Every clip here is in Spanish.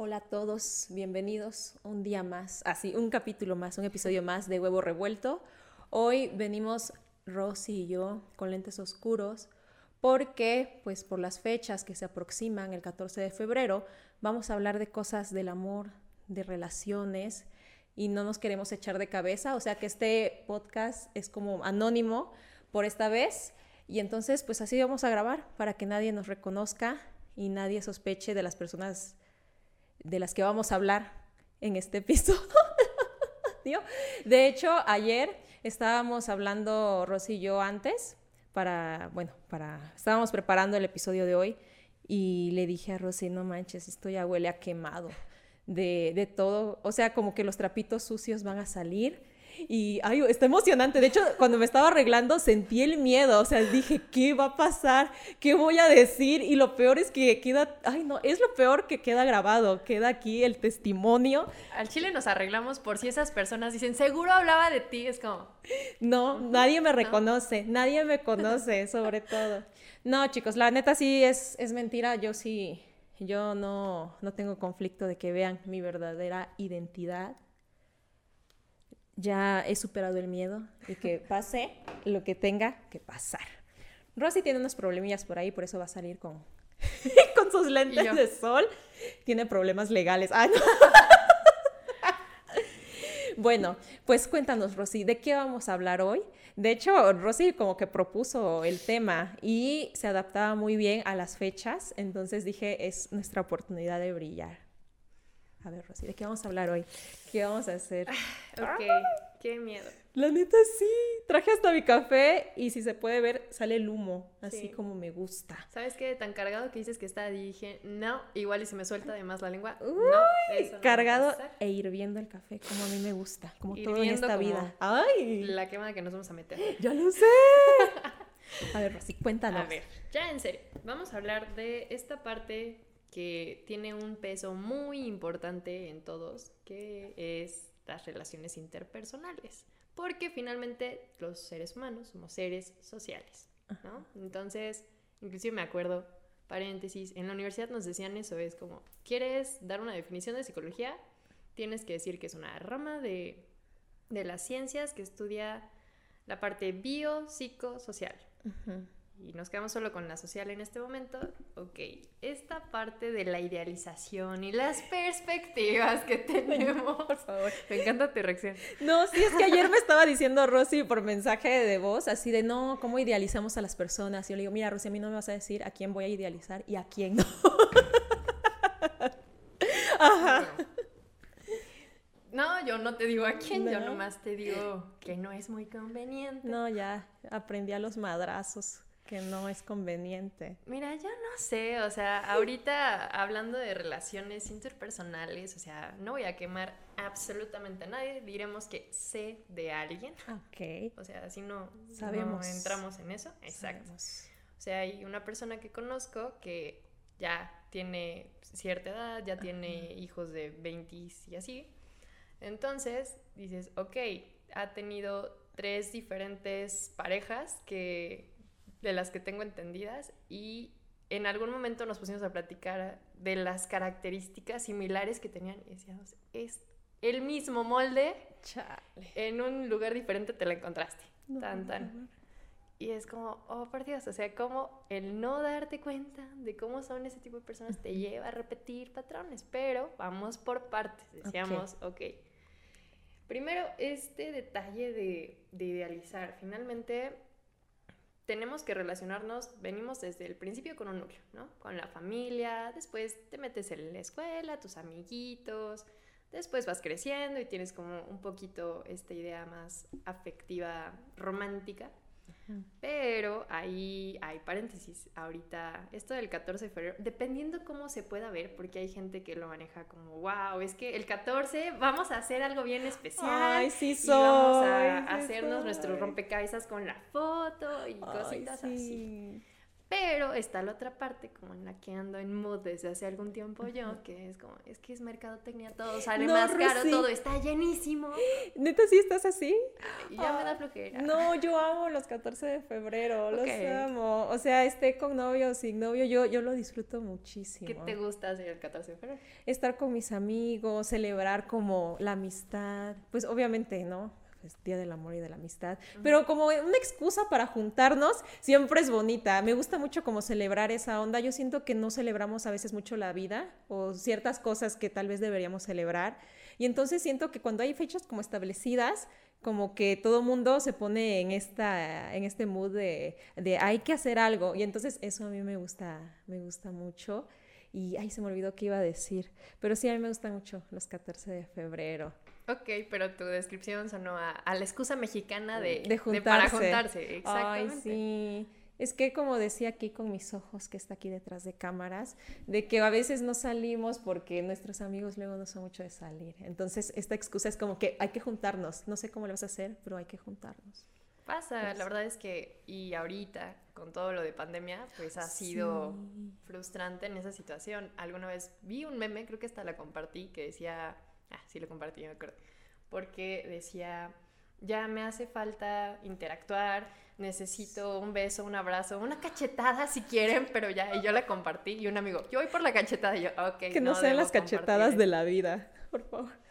Hola a todos, bienvenidos un día más, así, un capítulo más, un episodio más de Huevo Revuelto. Hoy venimos Rosy y yo con lentes oscuros porque, pues por las fechas que se aproximan, el 14 de febrero, vamos a hablar de cosas del amor, de relaciones y no nos queremos echar de cabeza, o sea que este podcast es como anónimo por esta vez y entonces pues así vamos a grabar para que nadie nos reconozca y nadie sospeche de las personas de las que vamos a hablar en este episodio. de hecho, ayer estábamos hablando Rosy y yo antes para, bueno, para, estábamos preparando el episodio de hoy y le dije a Rosy, no manches, esto ya huele a quemado de, de todo, o sea, como que los trapitos sucios van a salir y ay, está emocionante. De hecho, cuando me estaba arreglando sentí el miedo. O sea, dije, ¿qué va a pasar? ¿Qué voy a decir? Y lo peor es que queda, ay no, es lo peor que queda grabado. Queda aquí el testimonio. Al chile nos arreglamos por si esas personas dicen, seguro hablaba de ti. Es como... No, nadie me reconoce. Nadie me conoce, sobre todo. No, chicos, la neta sí es, es mentira. Yo sí, yo no, no tengo conflicto de que vean mi verdadera identidad ya he superado el miedo y que pase lo que tenga que pasar. Rosy tiene unos problemillas por ahí, por eso va a salir con, con sus lentes de sol. Tiene problemas legales. bueno, pues cuéntanos, Rosy, ¿de qué vamos a hablar hoy? De hecho, Rosy como que propuso el tema y se adaptaba muy bien a las fechas, entonces dije, es nuestra oportunidad de brillar. A ver, Rosy, ¿de qué vamos a hablar hoy? ¿Qué vamos a hacer? ok, qué miedo. La neta sí, traje hasta mi café y si se puede ver sale el humo, así como me gusta. ¿Sabes qué? Tan cargado que dices que está, dije, no, igual y se me suelta además la lengua. Uy, no, cargado e hirviendo el café, como a mí me gusta, como todo en esta vida. Ay, la quema que nos vamos a meter. Ya lo sé. a ver, Rosy, cuéntanos. A ver, ya en serio, vamos a hablar de esta parte que tiene un peso muy importante en todos, que es las relaciones interpersonales, porque finalmente los seres humanos somos seres sociales, ¿no? Entonces, inclusive me acuerdo, paréntesis, en la universidad nos decían eso, es como, ¿quieres dar una definición de psicología? Tienes que decir que es una rama de, de las ciencias que estudia la parte biopsicosocial y nos quedamos solo con la social en este momento, ok, esta parte de la idealización y las perspectivas que tenemos. Por favor. Me encanta tu reacción. No, sí, es que ayer me estaba diciendo Rosy por mensaje de voz, así de, no, ¿cómo idealizamos a las personas? Y yo le digo, mira, Rosy, a mí no me vas a decir a quién voy a idealizar y a quién no. Ajá. No, yo no te digo a quién, yo nomás te digo que no es muy conveniente. No, ya aprendí a los madrazos que no es conveniente. Mira, yo no sé, o sea, ahorita hablando de relaciones interpersonales, o sea, no voy a quemar absolutamente a nadie, diremos que sé de alguien. Ok. O sea, si no, Sabemos. entramos en eso. Exacto. O sea, hay una persona que conozco que ya tiene cierta edad, ya tiene hijos de 20 y así. Entonces, dices, ok, ha tenido tres diferentes parejas que de las que tengo entendidas y en algún momento nos pusimos a platicar de las características similares que tenían y decíamos, es el mismo molde, en un lugar diferente te la encontraste, tan tan. Y es como, oh, por Dios, o sea, como el no darte cuenta de cómo son ese tipo de personas te lleva a repetir patrones, pero vamos por partes, decíamos, ok. Primero, este detalle de, de idealizar, finalmente tenemos que relacionarnos, venimos desde el principio con un núcleo, ¿no? Con la familia, después te metes en la escuela, tus amiguitos, después vas creciendo y tienes como un poquito esta idea más afectiva, romántica pero ahí hay paréntesis. Ahorita, esto del 14 de febrero, dependiendo cómo se pueda ver, porque hay gente que lo maneja como, wow, es que el 14 vamos a hacer algo bien especial. Ay, sí soy, vamos a hacernos nuestros rompecabezas con la foto y cositas así. Pero está la otra parte, como en la que ando en mood desde hace algún tiempo yo, que es como, es que es mercadotecnia, todo sale más caro, todo está llenísimo. ¿Neta sí estás así? Ya me da flojera. No, yo amo los 14 de febrero, los amo. O sea, esté con novio o sin novio, yo, yo lo disfruto muchísimo. ¿Qué te gusta hacer el 14 de febrero? Estar con mis amigos, celebrar como la amistad, pues obviamente, ¿no? Pues, Día del Amor y de la Amistad, pero como una excusa para juntarnos siempre es bonita. Me gusta mucho como celebrar esa onda. Yo siento que no celebramos a veces mucho la vida o ciertas cosas que tal vez deberíamos celebrar. Y entonces siento que cuando hay fechas como establecidas, como que todo mundo se pone en esta en este mood de, de hay que hacer algo y entonces eso a mí me gusta me gusta mucho y ay se me olvidó qué iba a decir pero sí a mí me gustan mucho los 14 de febrero Ok, pero tu descripción sonó a, la excusa mexicana de, de, juntarse. para juntarse. Exactamente. Ay, sí. Es que como decía aquí con mis ojos, que está aquí detrás de cámaras, de que a veces no salimos porque nuestros amigos luego no son mucho de salir. Entonces, esta excusa es como que hay que juntarnos. No sé cómo lo vas a hacer, pero hay que juntarnos. Pasa, la verdad es que, y ahorita, con todo lo de pandemia, pues ha sido frustrante en esa situación. Alguna vez vi un meme, creo que hasta la compartí, que decía Ah, sí lo compartí, me acuerdo. Porque decía, ya me hace falta interactuar, necesito un beso, un abrazo, una cachetada si quieren, pero ya, y yo la compartí y un amigo, yo voy por la cachetada y yo, ok. Que no, sean las cachetadas de la vida, por favor.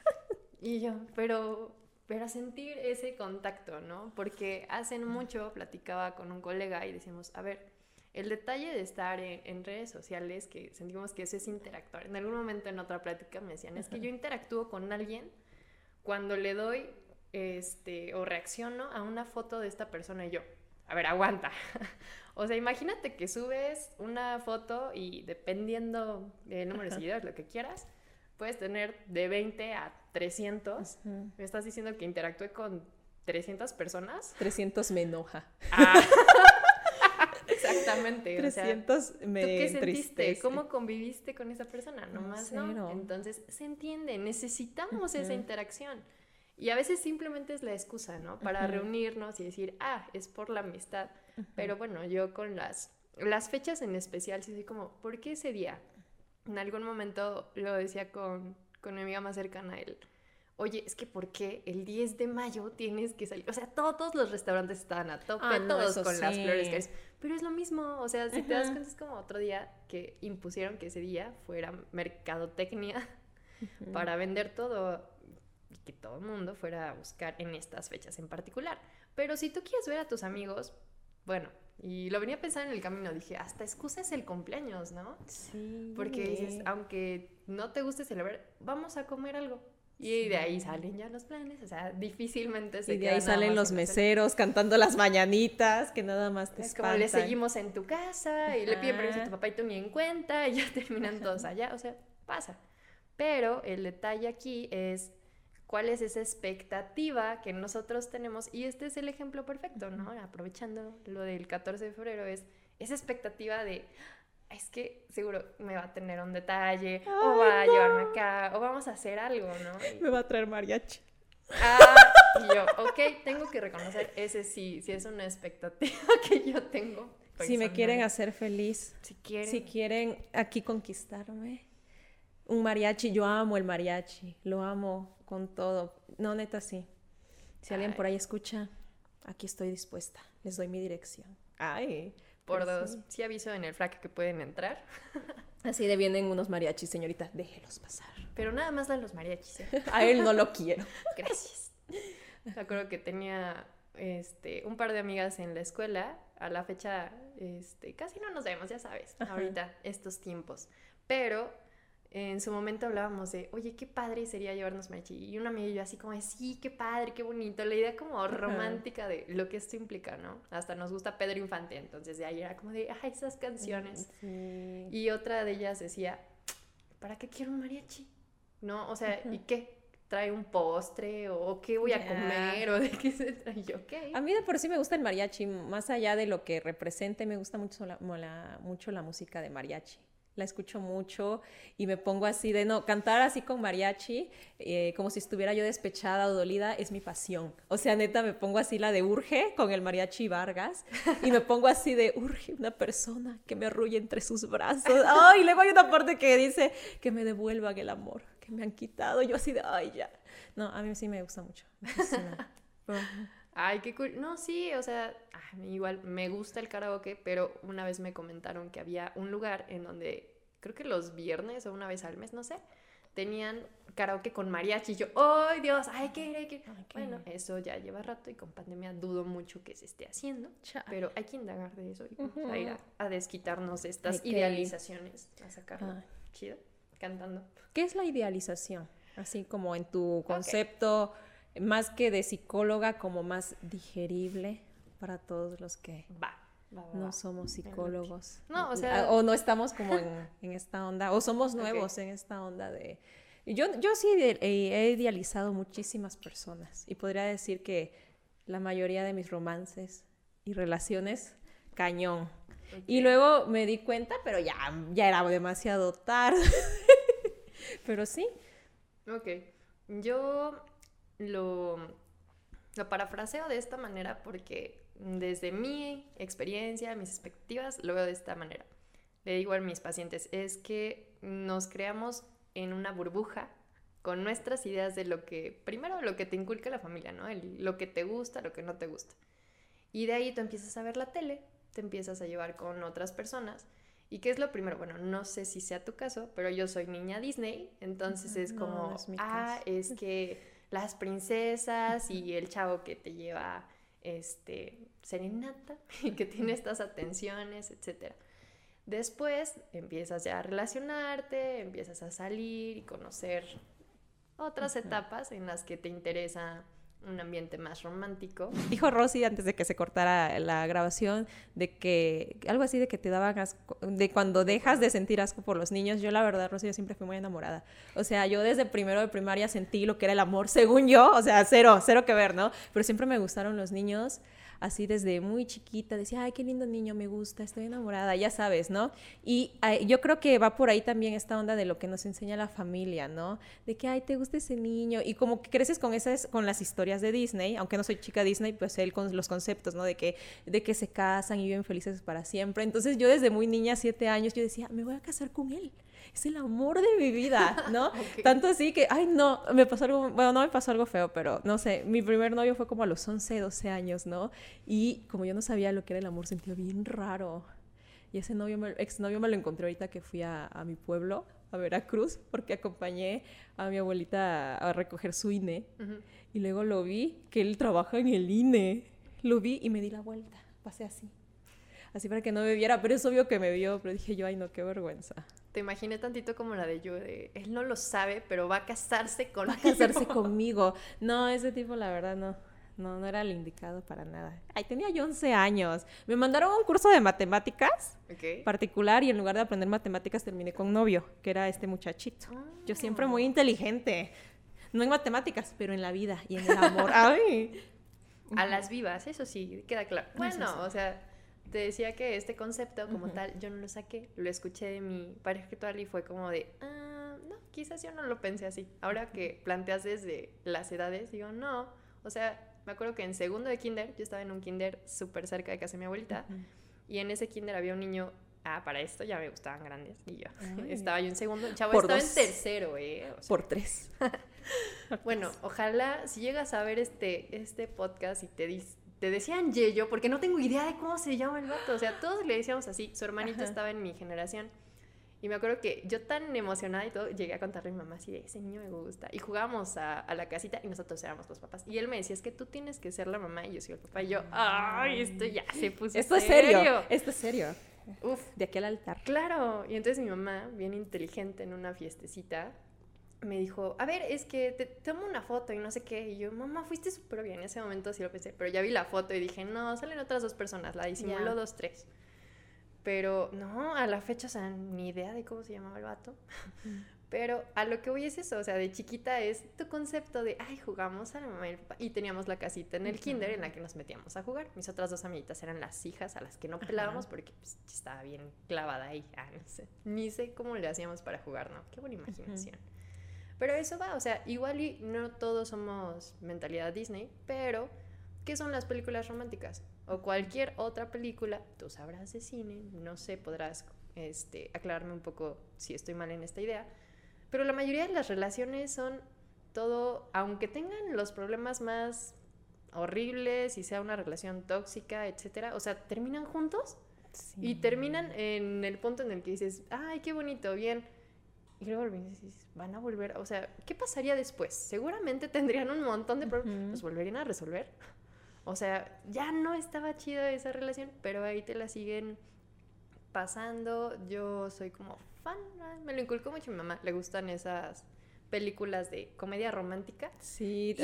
Y yo, pero, pero sentir ese contacto, ¿no? Porque hace mucho platicaba con un colega y decimos, a ver, el detalle de estar en, redes sociales, que sentimos que eso es interactuar. En algún momento en otra plática me decían, es que yo interactúo con alguien cuando le doy este, o reacciono a una foto de esta persona y yo, a ver, aguanta. o sea, imagínate que subes una foto y dependiendo del número de seguidores, lo que quieras, puedes tener de 20 a 300. Me estás diciendo que interactúe con 300 personas. 300 me enoja. Ah. Exactamente. 300 me ¿Tú qué sentiste? ¿Cómo conviviste con esa persona? Nomás no. Entonces, se entiende, necesitamos esa interacción. Y a veces simplemente es la excusa, ¿no? Para reunirnos y decir, ah, es por la amistad. Pero bueno, yo con las, las fechas en especial, sí soy como, ¿por qué ese día? En algún momento lo decía con, con mi amiga más cercana a él oye, es que ¿por qué el 10 de mayo tienes que salir? O sea, todos los restaurantes estaban a tope, ah, todos con las flores. Pero es lo mismo, o sea, si te das cuenta es como otro día que impusieron que ese día fuera mercadotecnia para vender todo y que todo el mundo fuera a buscar en estas fechas en particular. Pero si tú quieres ver a tus amigos, bueno, y lo venía a pensar en el camino, dije, hasta excusa es el cumpleaños, ¿no? Sí. Porque dices, aunque no te guste celebrar, vamos a comer algo. Y de ahí salen ya los planes, o sea, difícilmente se Y de ahí salen los meseros cantando las mañanitas, que nada más te Es como le seguimos en tu casa y le piden permiso a tu papá y tú ni en cuenta y ya terminan todos allá, o sea, pasa. Pero el detalle aquí es cuál es esa expectativa que nosotros tenemos y este es el ejemplo perfecto, ¿no? Aprovechando lo del 14 de febrero es esa expectativa de es que seguro me va a tener un detalle, o va a llevarme acá, o vamos a hacer algo, ¿no? Me va a traer mariachi. Ah, y yo, ok, tengo que reconocer, ese sí, sí es una expectativa que yo tengo. Si me quieren hacer feliz, si quieren. si quieren aquí conquistarme, un mariachi, yo amo el mariachi, lo amo con todo. No, neta, sí. Si alguien por ahí escucha, aquí estoy dispuesta, les doy mi dirección. Ay. Por dos. Sí. aviso en el frac que pueden entrar. Así de vienen unos mariachis, señorita. Déjelos pasar. Pero nada más dan los mariachis. ¿eh? A él no lo quiero. Gracias. Me acuerdo que tenía este, un par de amigas en la escuela. A la fecha, este, casi no nos vemos, ya sabes, ahorita, estos tiempos. Pero en su momento hablábamos de, oye, qué padre sería llevarnos mariachi. Y una amiga y yo así como de, sí, qué padre, qué bonito. La idea como romántica de lo que esto implica, ¿no? Hasta nos gusta Pedro Infante, entonces de ahí era como de, ay, esas canciones. Y otra de ellas decía, ¿para qué quiero un mariachi? ¿No? O sea, ¿y qué? ¿Trae un postre? ¿O qué voy a comer? ¿O de qué se trae? Yo, ¿qué? A mí de por sí me gusta el mariachi, más allá de lo que represente, me gusta mucho la, mucho la música de mariachi la escucho mucho y me pongo así de, no, cantar así con mariachi, eh, como si estuviera yo despechada o dolida, es mi pasión. O sea, neta, me pongo así la de urge con el mariachi Vargas y me pongo así de urge una persona que me arrulle entre sus brazos. Ay, luego hay una parte que dice que me devuelvan el amor que me han quitado. Yo así de, ay, ya. No, a mí sí me gusta mucho. Ay, qué cool. No, sí, o sea, igual me gusta el karaoke, pero una vez me comentaron que había un lugar en donde, creo que los viernes o una vez al mes, no sé, tenían karaoke con mariachi. Y yo, ¡ay, Dios! ¡Ay, qué, qué! bueno, eso ya lleva rato y con pandemia dudo mucho que se esté haciendo. Pero hay que indagar de eso y vamos a ir a, desquitarnos de estas idealizaciones, a sacarlo. Chido, cantando. ¿Qué es la idealización? Así como en tu concepto más que de psicóloga, como más digerible para todos los que no somos psicólogos. No, o sea... O no estamos como en, esta onda, o somos nuevos en esta onda de... Yo, yo sí he idealizado muchísimas personas y podría decir que la mayoría de mis romances y relaciones, cañón. Y luego me di cuenta, pero ya, ya era demasiado tarde. pero sí. Ok. Yo lo, lo parafraseo de esta manera porque desde mi experiencia, mis expectativas, lo veo de esta manera. Le digo a mis pacientes, es que nos creamos en una burbuja con nuestras ideas de lo que, primero lo que te inculca la familia, ¿no? lo que te gusta, lo que no te gusta. Y de ahí tú empiezas a ver la tele, te empiezas a llevar con otras personas. ¿Y qué es lo primero? Bueno, no sé si sea tu caso, pero yo soy niña Disney, entonces es como, ah, es que las princesas y el chavo que te lleva este serenata y que tiene estas atenciones, etc. Después empiezas ya a relacionarte, empiezas a salir y conocer otras etapas en las que te interesa un ambiente más romántico. Dijo Rosy antes de que se cortara la grabación de que algo así de que te daban asco, de cuando dejas de sentir asco por los niños. Yo la verdad, Rosy, yo siempre fui muy enamorada. O sea, yo desde primero de primaria sentí lo que era el amor, según yo, o sea, cero, cero que ver, ¿no? Pero siempre me gustaron los niños así desde muy chiquita, decía, ay, qué lindo niño, me gusta, estoy enamorada, ya sabes, ¿no? Y yo creo que va por ahí también esta onda de lo que nos enseña la familia, ¿no? De que, ay, te gusta ese niño, y como que creces con esas, con las historias de Disney, aunque no soy chica Disney, pues él con los conceptos, ¿no? De que, de que se casan y viven felices para siempre. Entonces yo desde muy niña, siete años, yo decía, me voy a casar con él es el amor de mi vida, ¿no? Tanto así que, ay, no, me pasó algo, bueno, no me pasó algo feo, pero no sé, mi primer novio fue como a los 11, 12 años, ¿no? Y como yo no sabía lo que era el amor, sentía bien raro. Y ese novio, ex novio me lo encontré ahorita que fui a, mi pueblo, a Veracruz, porque acompañé a mi abuelita a, recoger su INE. Y luego lo vi, que él trabaja en el INE. Lo vi y me di la vuelta, pasé así así para que no me viera, pero es obvio que me vio, pero dije yo, ay no, qué vergüenza. Te imaginé tantito como la de yo, de él no lo sabe, pero va a casarse conmigo. Va a casarse conmigo. No, ese tipo la verdad no. No, no era el indicado para nada. Ay, tenía yo 11 años. Me mandaron a un curso de matemáticas particular y en lugar de aprender matemáticas terminé con un novio, que era este muchachito. Yo siempre muy ah. inteligente. No en matemáticas, pero en la vida y en el amor. Ay. A las vivas, eso sí, queda claro. Bueno, o sea, te decía que este concepto como tal yo no lo saqué, lo escuché de mi pareja actual y fue como de, ah, no, quizás yo no lo pensé así. Ahora que planteas desde las edades, digo, no, o sea, me acuerdo que en segundo de kinder, yo estaba en un kinder súper cerca de casa de mi abuelita y en ese kinder había un niño ah, para esto ya me gustaban grandes. Y yo estaba yo en segundo, chavo estaba en tercero, ¿eh? Por tres. bueno, ojalá si llegas a ver este, este podcast y te, dices te decían Yeyo, porque no tengo idea de cómo se llama el vato. O sea, todos le decíamos así. Su hermanito estaba en mi generación. Y me acuerdo que yo tan emocionada y todo, llegué a contarle a mi mamá así de, ese niño me gusta. Y jugábamos a, la casita y nosotros éramos los papás. Y él me decía, es que tú tienes que ser la mamá y yo soy el papá. Y yo, ay, esto ya se puso Esto es serio. Esto es serio. Uf. De aquel altar. Claro. Y entonces mi mamá, bien inteligente en una fiestecita, me dijo, a ver, es que te tomo una foto y no sé qué. Y yo, mamá, fuiste súper bien. En ese momento sí lo pensé, pero ya vi la foto y dije, no, salen otras dos personas, la disimuló dos, tres. Pero no, a la fecha, o sea, ni idea de cómo se llamaba el vato. Pero a lo que voy es eso, o sea, de chiquita es tu concepto de, ay, jugamos a la mamá y, teníamos la casita en el kinder en la que nos metíamos a jugar. Mis otras dos amiguitas eran las hijas a las que no pelábamos porque pues, estaba bien clavada ahí. Ah, no sé, ni sé cómo le hacíamos para jugar, ¿no? Qué buena imaginación. Pero eso va, o sea, igual y no todos somos mentalidad Disney, pero ¿qué son las películas románticas? O cualquier otra película, tú sabrás de cine, no sé, podrás este, aclararme un poco si estoy mal en esta idea pero la mayoría de las relaciones son todo, aunque tengan los problemas más horribles y sea una relación tóxica, etcétera, o sea, terminan juntos y terminan en el punto en el que dices, ay, qué bonito, bien. Y luego dices, van a volver, o sea, ¿qué pasaría después? Seguramente tendrían un montón de problemas, ¿los volverían a resolver? O sea, ya no estaba chida esa relación, pero ahí te la siguen pasando. Yo soy como me lo inculcó mucho mi mamá, le gustan esas películas de comedia romántica. Sí,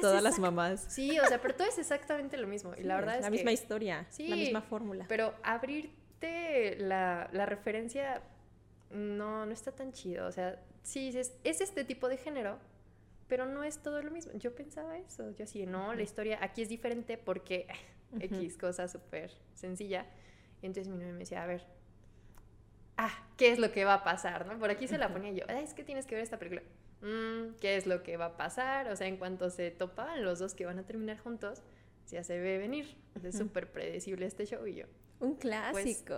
todas las mamás. Sí, o sea, pero todo es exactamente lo mismo. y la verdad es la misma historia, la misma fórmula. Pero abrirte la, referencia no, no está tan chido. O sea, sí, es, es este tipo de género, pero no es todo lo mismo. Yo pensaba eso. Yo así, no, la historia aquí es diferente porque X cosa súper sencilla. Y entonces mi novia me decía, a ver, ah, ¿qué es lo que va a pasar? ¿no? Por aquí se la ponía yo, es que tienes que ver esta película. Mm, ¿Qué es lo que va a pasar? O sea, en cuanto se topan los dos que van a terminar juntos, ya se ve venir. Es súper predecible este show y yo. Un pues, clásico.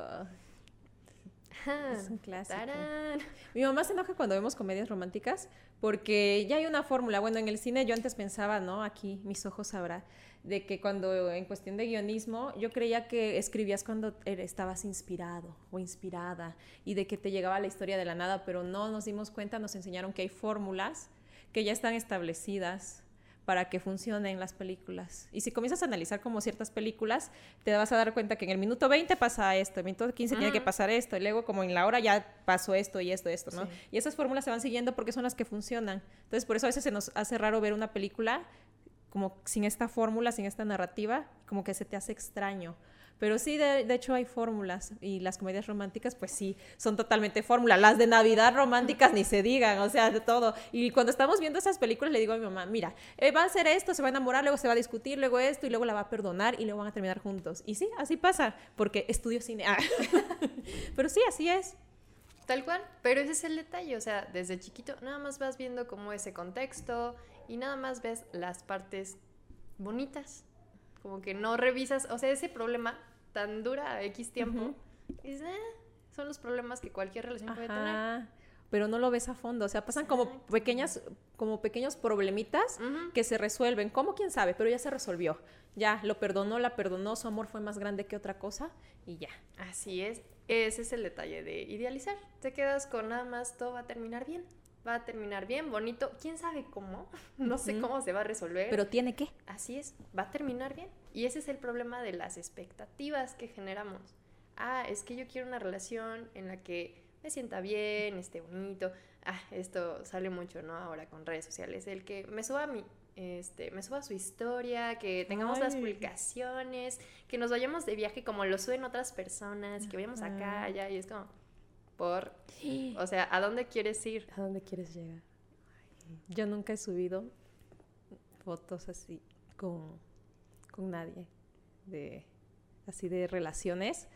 Es un clásico. Mi mamá se enoja cuando vemos comedias románticas porque ya hay una fórmula. Bueno, en el cine yo antes pensaba, ¿no? Aquí mis ojos sabrá de que cuando en cuestión de guionismo yo creía que escribías cuando estabas inspirado o inspirada y de que te llegaba la historia de la nada, pero no nos dimos cuenta, nos enseñaron que hay fórmulas que ya están establecidas para que funcionen las películas. Y si comienzas a analizar como ciertas películas, te vas a dar cuenta que en el minuto 20 pasa esto, en el minuto 15 tiene que pasar esto, y luego como en la hora ya pasó esto y esto, esto, ¿no? Y esas fórmulas se van siguiendo porque son las que funcionan. Entonces, por eso a veces se nos hace raro ver una película como sin esta fórmula, sin esta narrativa, como que se te hace extraño. Pero sí, de, hecho hay fórmulas y las comedias románticas, pues sí, son totalmente fórmula. Las de Navidad románticas ni se digan, o sea, de todo. Y cuando estamos viendo esas películas le digo a mi mamá, mira, eh, va a hacer esto, se va a enamorar, luego se va a discutir, luego esto, y luego la va a perdonar y luego van a terminar juntos. Y sí, así pasa, porque estudio cine. Ah. Pero sí, así es. Tal cual, pero ese es el detalle, o sea, desde chiquito nada más vas viendo como ese contexto, y nada más ves las partes bonitas. Como que no revisas, o sea, ese problema tan dura X tiempo, eh, son los problemas que cualquier relación puede tener. Pero no lo ves a fondo, o sea, pasan como pequeñas, como pequeños problemitas que se resuelven. ¿Cómo? ¿Quién sabe? Pero ya se resolvió. Ya, lo perdonó, la perdonó, su amor fue más grande que otra cosa y ya. Así es. Ese es el detalle de idealizar. Te quedas con nada más, todo va a terminar bien va a terminar bien, bonito, quién sabe cómo, no sé cómo se va a resolver. Pero tiene que. Así es, va a terminar bien. Y ese es el problema de las expectativas que generamos. Ah, es que yo quiero una relación en la que me sienta bien, esté bonito. Ah, esto sale mucho, ¿no? Ahora con redes sociales. El que me suba mi, este, me suba su historia, que tengamos las publicaciones, que nos vayamos de viaje como lo suben otras personas, que vayamos acá, allá, y es como por, o sea, ¿a dónde quieres ir? ¿A dónde quieres llegar? Yo nunca he subido fotos así con, con nadie de así de relaciones.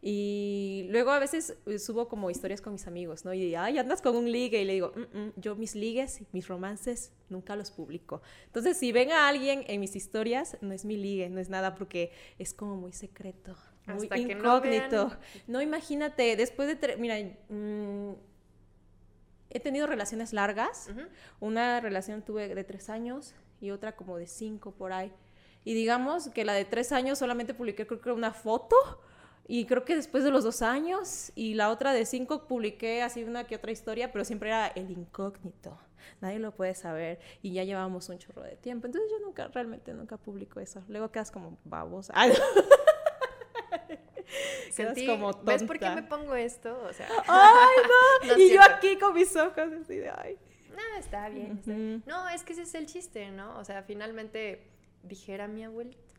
Y luego a veces eh, subo como historias con mis amigos, ¿no? Y ay, andas con un ligue. Y le digo, mm, mm, yo mis ligues, mis romances, nunca los publico. Entonces, si ven a alguien en mis historias, no es mi ligue, no es nada porque es como muy secreto muy incógnito. no, imagínate, después de, mira, mm, he tenido relaciones largas. Una relación tuve de tres años y otra como de cinco por ahí. Y digamos que la de tres años solamente publiqué creo que una foto. Y creo que después de los dos años y la otra de cinco publiqué así una que otra historia, pero siempre era el incógnito. Nadie lo puede saber y ya llevamos un chorro de tiempo. Entonces yo nunca, realmente nunca publico eso. Luego quedas como babosa. Sentí, como ¿Ves por qué me pongo esto? O sea, ¡ay, no! y yo aquí con mis ojos así de, ¡ay! No, está bien, No, es que ese es el chiste, ¿no? O sea, finalmente, dijera mi abuelita,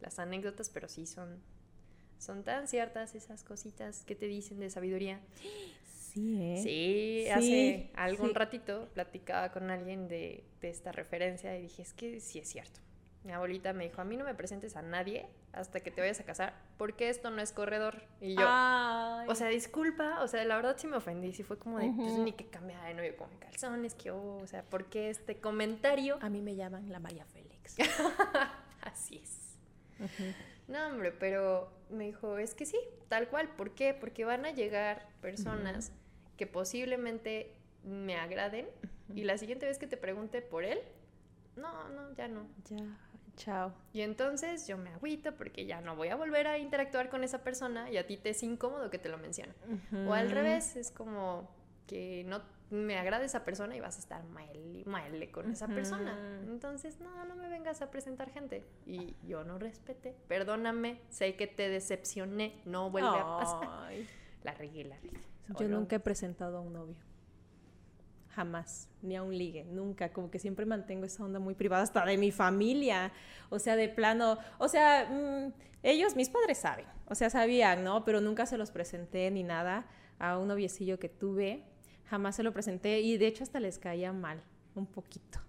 las anécdotas, pero sí son, son tan ciertas esas cositas que te dicen de sabiduría. Sí, ¿eh? Sí, hace algún ratito platicaba con alguien de, de esta referencia y dije, es que sí es cierto. Mi abuelita me dijo, a mí no me presentes a nadie hasta que te vayas a casar, porque esto no es corredor. Y yo, o sea, disculpa, o sea, la verdad sí me ofendí, sí fue como de, pues ni que cambiar de novio con calzones, que, oh, o sea, ¿por qué este comentario? A mí me llaman la María Félix. Así es. No, hombre, pero me dijo, es que sí, tal cual, ¿por qué? Porque van a llegar personas que posiblemente me agraden y la siguiente vez que te pregunte por él, no, no, ya no. Ya Chao. Y entonces yo me agüito porque ya no voy a volver a interactuar con esa persona y a ti te es incómodo que te lo mencione. O al revés, es como que no me agrada esa persona y vas a estar mal y mal con esa persona. Entonces, no, no me vengas a presentar gente. Y yo no respete. Perdóname, sé que te decepcioné, no vuelve a pasar. La regué, la regué. Yo nunca he presentado a un novio jamás, ni a un ligue, nunca, como que siempre mantengo esa onda muy privada hasta de mi familia, o sea, de plano, o sea, mm, ellos, mis padres saben, o sea, sabían, ¿no? Pero nunca se los presenté ni nada a un noviecillo que tuve, jamás se lo presenté y de hecho hasta les caía mal, un poquito.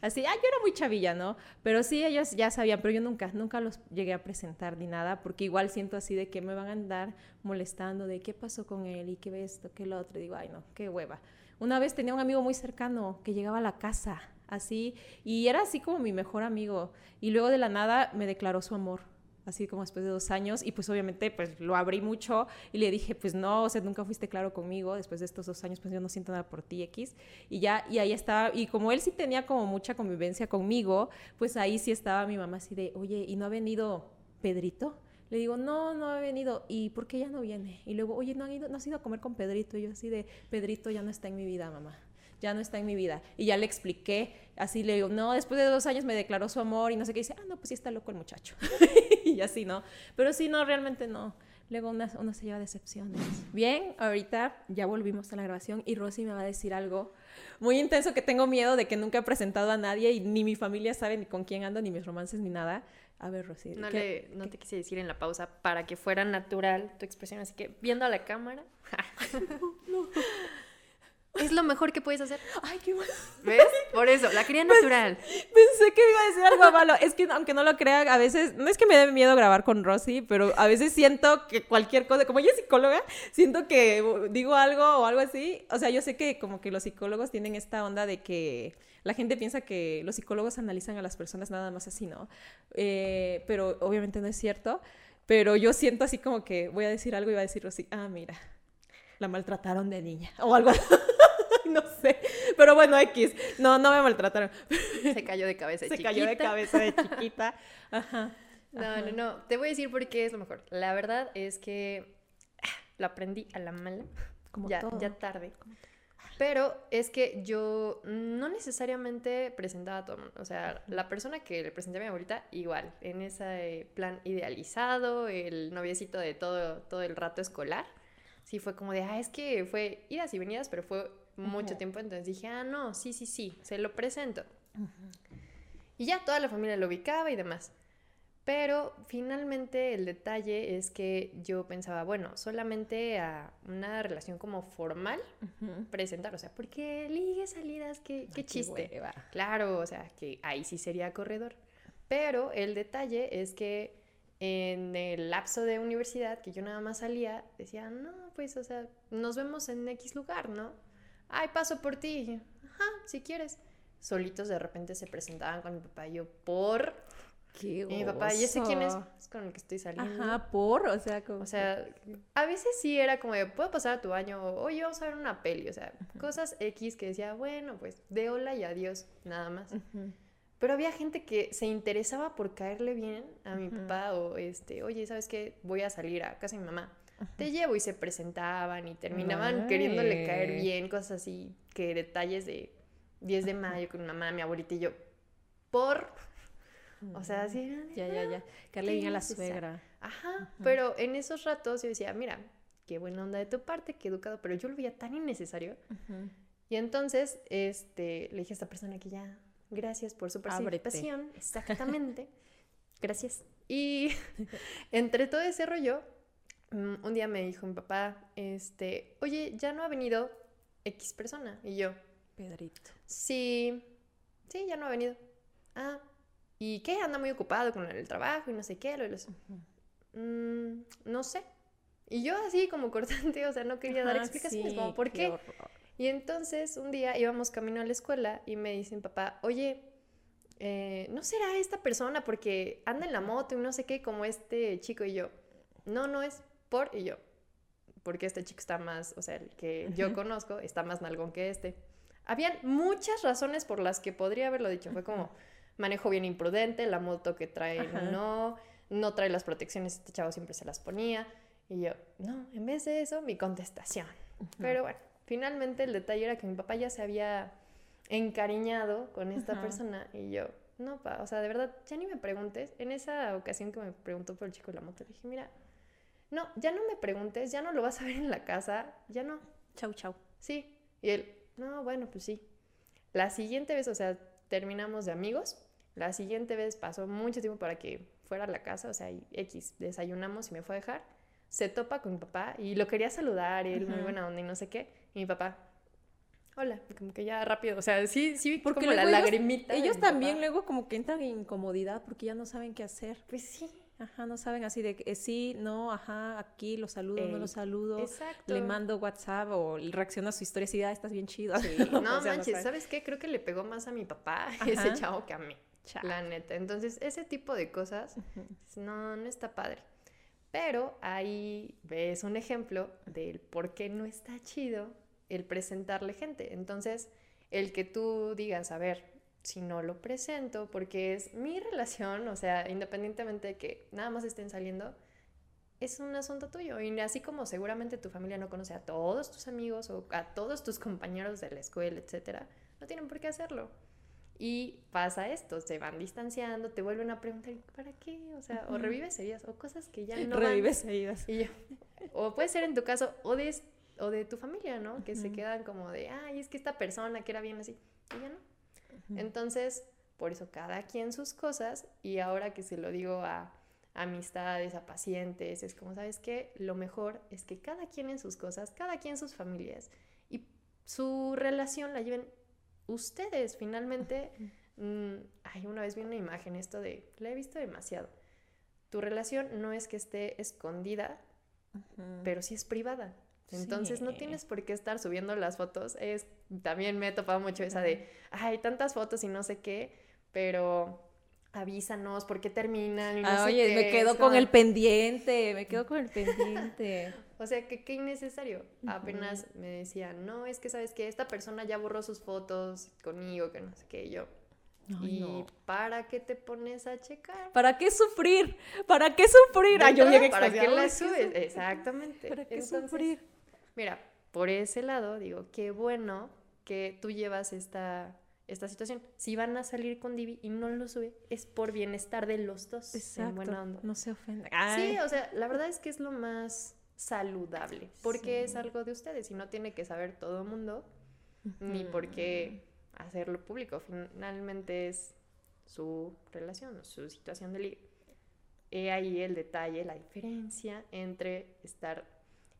Así, ah, yo era muy chavilla, ¿no? Pero sí, ellos ya sabían, pero yo nunca, nunca los llegué a presentar ni nada, porque igual siento así de que me van a andar molestando de qué pasó con él y qué esto, qué lo otro. Y digo, ay, no, qué hueva. Una vez tenía un amigo muy cercano que llegaba a la casa, así, y era así como mi mejor amigo. Y luego de la nada me declaró su amor, así como después de dos años, y pues obviamente pues lo abrí mucho y le dije, pues no, o sea, nunca fuiste claro conmigo, después de estos dos años pues yo no siento nada por ti, X, y ya, y ahí estaba, y como él sí tenía como mucha convivencia conmigo, pues ahí sí estaba mi mamá así de, oye, ¿y no ha venido Pedrito? Le digo, no, no ha venido. ¿Y por qué ya no viene? Y luego, oye, ¿no, ido, no has ido a comer con Pedrito? Y yo así de, Pedrito ya no está en mi vida, mamá. Ya no está en mi vida. Y ya le expliqué, así le digo, no, después de dos años me declaró su amor y no sé qué. dice, ah, no, pues sí está loco el muchacho. y así, ¿no? Pero sí, no, realmente no. Luego uno se lleva decepciones. Bien, ahorita ya volvimos a la grabación y Rosy me va a decir algo muy intenso que tengo miedo de que nunca he presentado a nadie y ni mi familia sabe ni con quién ando, ni mis romances, ni nada. A ver, Rosy. No, le, no te quise decir en la pausa para que fuera natural tu expresión, así que viendo a la cámara. no. Es lo mejor que puedes hacer. Ay, qué bueno. ¿Ves? Por eso, la quería natural. Pensé que iba a decir algo malo. Es que aunque no lo crea, a veces, no es que me dé miedo grabar con Rosy, pero a veces siento que cualquier cosa, como ella es psicóloga, siento que digo algo o algo así. O sea, yo sé que como que los psicólogos tienen esta onda de que la gente piensa que los psicólogos analizan a las personas nada más así, ¿no? Eh, pero obviamente no es cierto. Pero yo siento así como que voy a decir algo y va a decir Rosy, ah, mira, la maltrataron de niña o algo así. no sé. Pero bueno, X. No, no me maltrataron. Se cayó de cabeza de Se cayó de cabeza de chiquita. Ajá. No, no, no. Te voy a decir por qué es lo mejor. La verdad es que ah, lo aprendí a la mala. Como ya, ya tarde. Pero es que yo no necesariamente presentaba a todo el mundo. O sea, la persona que le presenté a mi abuelita, igual, en ese plan idealizado, el noviecito de todo, todo el rato escolar. Sí, fue como de, ah, es que fue idas y venidas, pero fue mucho tiempo, entonces dije, ah, no, sí, sí, sí, se lo presento. Y ya toda la familia lo ubicaba y demás. Pero finalmente el detalle es que yo pensaba, bueno, solamente a una relación como formal presentar, o sea, porque ligue salidas, qué, qué chiste. claro, o sea, que ahí sí sería corredor. Pero el detalle es que en el lapso de universidad, que yo nada más salía, decía, no, pues, o sea, nos vemos en X lugar, ¿no? ay, paso por ti. Ajá, si quieres. Solitos de repente se presentaban con mi papá y yo, por... Qué y mi papá, ¿y ese quién es? Es con el que estoy saliendo. Ajá, por, o sea, como... O sea, a veces sí era como de, puedo pasar a tu baño, oye, vamos a ver una peli, o sea, cosas X que decía, bueno, pues, de hola y adiós, nada más. Pero había gente que se interesaba por caerle bien a mi papá o, este, oye, ¿sabes qué? Voy a salir a casa de mi mamá te llevo y se presentaban y terminaban queriéndole caer bien, cosas así, que detalles de 10 de mayo con mi mamá, mi abuelita y yo, por... O sea, así... Ya, ya, ya. Caerle bien a la suegra. Ajá, pero en esos ratos yo decía, mira, qué buena onda de tu parte, qué educado, pero yo lo veía tan innecesario. Y entonces, este, le dije a esta persona que ya, gracias por su participación. Exactamente. gracias. Y entre todo ese rollo, mm, un día me dijo mi papá, este, oye, ya no ha venido X persona. Y yo, Pedrito. Sí, sí, ya no ha venido. Ah, ¿y qué? Anda muy ocupado con el trabajo y no sé qué. Lo, mm, no sé. Y yo así como cortante, o sea, no quería dar explicaciones, como, ¿por qué? Y entonces un día íbamos camino a la escuela y me dicen, papá, oye, eh, ¿no será esta persona porque anda en la moto y no sé qué, como este chico? Y yo, no, no es por, y yo, porque este chico está más, o sea, el que yo conozco está más nalgón que este. Habían muchas razones por las que podría haberlo dicho. Fue como manejo bien imprudente, la moto que trae no, no trae las protecciones, este chavo siempre se las ponía. Y yo, no, en vez de eso, mi contestación. Pero bueno, finalmente el detalle era que mi papá ya se había encariñado con esta persona y yo, no, pa, o sea, de verdad, ya ni me preguntes. En esa ocasión que me preguntó por el chico de la moto, le dije, mira, no, ya no me preguntes, ya no lo vas a ver en la casa, ya no. Chau, chau. Sí. Y él, no, bueno, pues sí. La siguiente vez, o sea, terminamos de amigos. La siguiente vez pasó mucho tiempo para que fuera a la casa, o sea, X, desayunamos y me fue a dejar. Se topa con mi papá y lo quería saludar él muy buena onda y no sé qué. Y mi papá, hola, como que ya rápido, o sea, sí, sí, porque como la lagrimita. Ellos también luego como que entran en incomodidad porque ya no saben qué hacer. Pues sí. Ajá, no saben así de que sí, no, ajá, aquí lo saludo, no lo saludo. Exacto. Le mando WhatsApp o reacciona a su historia y ah, estás bien chido. Sí. no, manches, ¿sabes qué? Creo que le pegó más a mi papá ese chavo que a mí. La neta. Entonces, ese tipo de cosas, no, no está padre. Pero ahí ves un ejemplo del por qué no está chido el presentarle gente. Entonces, el que tú digas, a ver, si no lo presento, porque es mi relación, o sea, independientemente de que nada más estén saliendo, es un asunto tuyo. Y así como seguramente tu familia no conoce a todos tus amigos o a todos tus compañeros de la escuela, etcétera, no tienen por qué hacerlo. Y pasa esto, se van distanciando, te vuelven a preguntar, ¿para qué? O sea, o revives heridas, o cosas que ya no Revives heridas. Y o puede ser en tu caso, o de, o de tu familia, ¿no? Que se quedan como de, ay, es que esta persona que era bien así, y ya no. Entonces, por eso cada quien sus cosas, y ahora que se lo digo a amistades, a pacientes, es como, ¿sabes qué? Lo mejor es que cada quien en sus cosas, cada quien sus familias, y su relación la lleven ustedes finalmente. Mm, ay, una vez vi una imagen, esto de, la he visto demasiado. Tu relación no es que esté escondida, pero sí es privada. Entonces no tienes por qué estar subiendo las fotos. Es, también me he topado mucho esa de, ay, tantas fotos y no sé qué, pero avísanos por qué terminan. Y no oye, me quedo con el pendiente, me quedo con el pendiente. o sea, que qué innecesario. Apenas me decían, no, es que sabes que esta persona ya borró sus fotos conmigo, que no sé qué, yo. ¿Y para qué te pones a checar? ¿Para qué sufrir? ¿Para qué sufrir? Ah, yo bien ¿Para qué la subes? Exactamente. ¿Para qué sufrir? Mira, por ese lado digo, qué bueno que tú llevas esta, esta situación. Si van a salir con Divi y no lo sube, es por bienestar de los dos. Exacto. No se ofenda. Sí, o sea, la verdad es que es lo más saludable, porque es algo de ustedes y no tiene que saber todo el mundo, ni por qué hacerlo público. Finalmente es su relación, su situación de ligue. He ahí el detalle, la diferencia entre estar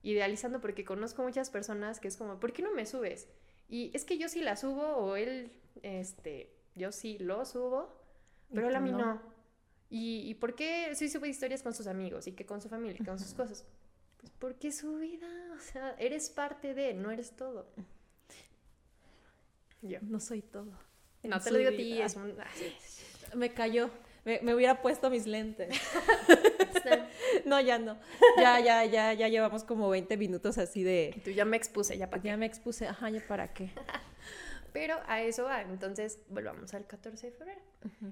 idealizando porque conozco muchas personas que es como, ¿por qué no me subes? Y es que yo sí la subo o él, este, yo sí lo subo, pero él a mí no. ¿Y, ¿Y por qué sí sube historias con sus amigos y que con su familia con sus cosas? Pues porque su vida, o sea, eres parte de, no eres todo. Yo. No soy todo. No te lo digo a ti, es un... Me cayó. Me, me, hubiera puesto mis lentes. no, ya no. Ya, ya, ya, ya llevamos como 20 minutos así de... Y tú ya me expuse, ya para qué. Ya me expuse, ajá, ya para qué. Pero a eso va, entonces volvamos al 14 de febrero.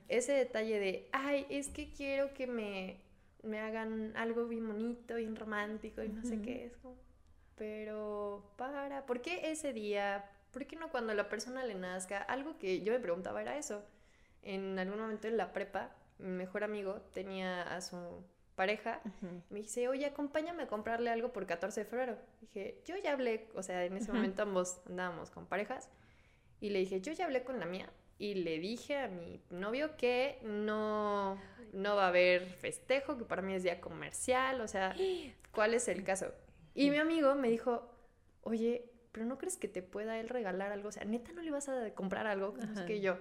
Ese detalle de, ay, es que quiero que me, me hagan algo bien bonito, bien romántico y no sé qué, es como, pero para, ¿por qué ese día? ¿Por qué no cuando la persona le nazca? Algo que yo me preguntaba era eso. En algún momento en la prepa, mi mejor amigo tenía a su pareja, me dice, oye, acompáñame a comprarle algo por 14 de febrero. Dije, yo ya hablé, o sea, en ese momento ambos andábamos con parejas, y le dije, yo ya hablé con la mía y le dije a mi novio que no, no va a haber festejo, que para mí es día comercial, o sea, ¿cuál es el caso? Y mi amigo me dijo, oye, pero ¿no crees que te pueda él regalar algo? O sea, neta, ¿no le vas a comprar algo? Es que yo,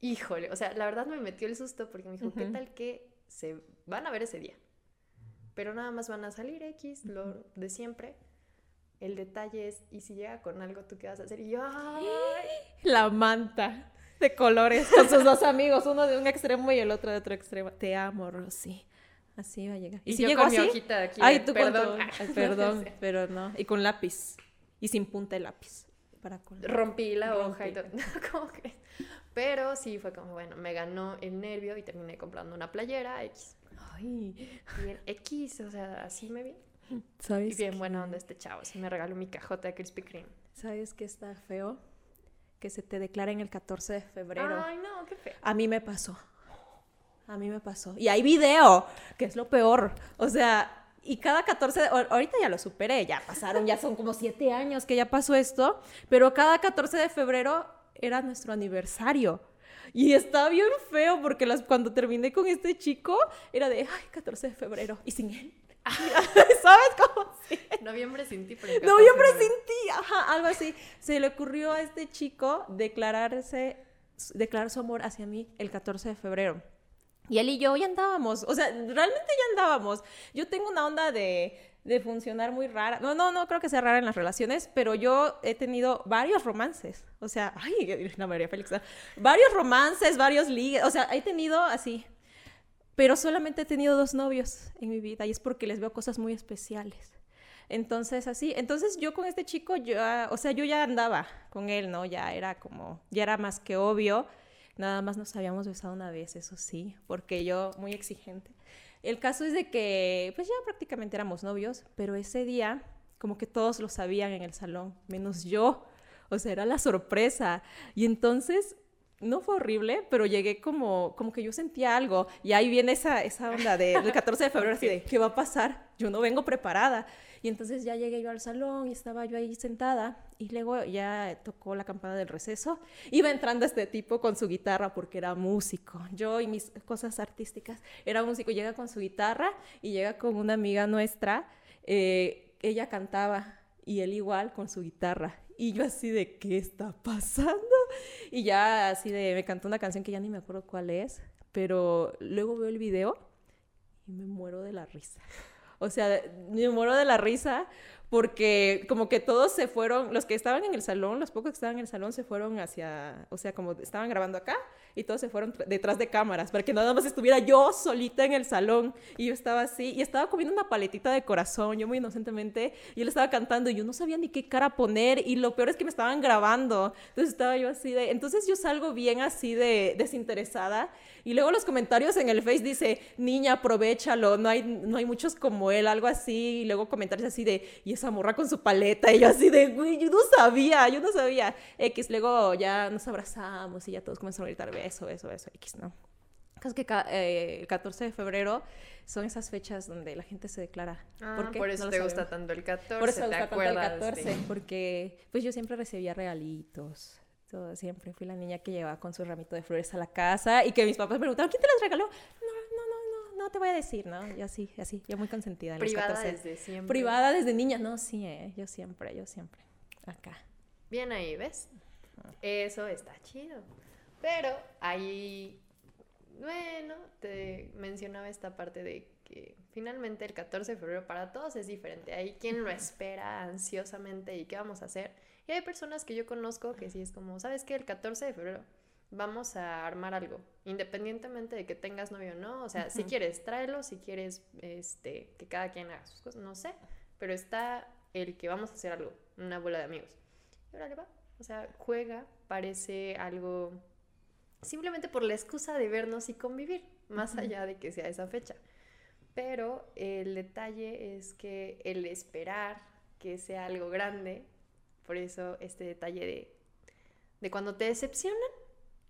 híjole, o sea, la verdad me metió el susto porque me dijo, ¿qué tal que se van a ver ese día? Pero nada más van a salir X, lo de siempre. El detalle es, ¿y si llega con algo, tú qué vas a hacer? Y yo, ¡ay! La manta de colores con sus dos amigos, uno de un extremo y el otro de otro extremo. Te amo, Rosy. Así va a llegar. ¿Y, si llegó así? hojita aquí Ay, tú perdón. perdón, pero no. Y con lápiz. Y sin punta de lápiz. Para Rompí la hoja y todo. ¿Cómo que? Pero sí fue como, bueno, me ganó el nervio y terminé comprando una playera X. Ay. Bien X, o sea, así me vi. ¿Sabes? Y bien bueno buena este chavo. Sí me regaló mi cajota de Krispy Kreme. ¿Sabes qué está feo? Que se te declaren el 14 de febrero. Ay, no, qué feo. A mí me pasó. A mí me pasó. Y hay video, que es lo peor. O sea, y cada 14, de, ahorita ya lo superé, ya pasaron, ya son como siete años que ya pasó esto, pero cada 14 de febrero era nuestro aniversario. Y estaba bien feo porque las, cuando terminé con este chico era de, ay, 14 de febrero, y sin él. ¿Sabes cómo? Sí. Noviembre sin ti. Noviembre sin ti, ajá, algo así. Se le ocurrió a este chico declararse, declarar su amor hacia mí el 14 de febrero. Y él y yo ya andábamos, o sea, realmente ya andábamos. Yo tengo una onda de, de funcionar muy rara. No, no, no creo que sea rara en las relaciones, pero yo he tenido varios romances. O sea, ay, la María Félix. Varios romances, varios ligues. O sea, he tenido así. Pero solamente he tenido dos novios en mi vida y es porque les veo cosas muy especiales. Entonces, así, entonces yo con este chico, yo, o sea, yo ya andaba con él, ¿no? Ya era como, ya era más que obvio. Nada más nos habíamos besado una vez, eso sí, porque yo muy exigente. El caso es de que, pues ya prácticamente éramos novios, pero ese día, como que todos lo sabían en el salón, menos yo. O sea, era la sorpresa. Y entonces, no fue horrible, pero llegué como, como que yo sentía algo. Y ahí viene esa, esa onda de, del 14 de febrero, así de, ¿qué va a pasar? Yo no vengo preparada. Y entonces ya llegué yo al salón y estaba yo ahí sentada y luego ya tocó la campana del receso. Iba entrando este tipo con su guitarra porque era músico. Yo y mis cosas artísticas, era músico. Llega con su guitarra y llega con una amiga nuestra. Eh, ella cantaba y él igual con su guitarra. Y yo así de, ¿qué está pasando? Y ya así de, me cantó una canción que ya ni me acuerdo cuál es, pero luego veo el video y me muero de la risa. O sea, me muero de la risa porque como que todos se fueron, los que estaban en el salón, los pocos que estaban en el salón se fueron hacia, o sea, como estaban grabando acá y todos se fueron detrás de cámaras para que nada más estuviera yo solita en el salón y yo estaba así y estaba comiendo una paletita de corazón, yo muy inocentemente, y él estaba cantando y yo no sabía ni qué cara poner y lo peor es que me estaban grabando, entonces estaba yo así de, entonces yo salgo bien así de desinteresada y luego los comentarios en el Face dice, niña, aprovechalo, no hay, no hay muchos como él, algo así. Y luego comentarios así de, y esa morra con su paleta. Y yo así de, güey, yo no sabía, yo no sabía. X, luego ya nos abrazamos y ya todos comenzaron a gritar beso, beso, beso, X, ¿no? Es que eh, el 14 de febrero son esas fechas donde la gente se declara. Ah, ¿Por, eso te gusta tanto el 14. Por eso me gusta tanto el 14, porque pues yo siempre recibía regalitos siempre fui la niña que llevaba con su ramito de flores a la casa y que mis papás preguntaban, ¿quién te las regaló? No, no, no, te voy a decir, ¿no? Y así, así, yo muy consentida. Privada desde siempre. Privada desde niña, no, sí, eh, yo siempre, yo siempre. Acá. Bien ahí, ¿ves? Eso está chido. Pero ahí, bueno, te mencionaba esta parte de que finalmente el 14 de febrero para todos es diferente. Hay quien lo espera ansiosamente y qué vamos a hacer. Y hay personas que yo conozco que sí es como, ¿sabes qué? El 14 de febrero vamos a armar algo, independientemente de que tengas novio o no. O sea, si quieres, tráelo, si quieres, este, que cada quien haga sus cosas, no sé. Pero está el que vamos a hacer algo, una bola de amigos. Y ahora le va. O sea, juega, parece algo simplemente por la excusa de vernos y convivir, más allá de que sea esa fecha. Pero el detalle es que el esperar que sea algo grande por eso este detalle de, cuando te decepcionan,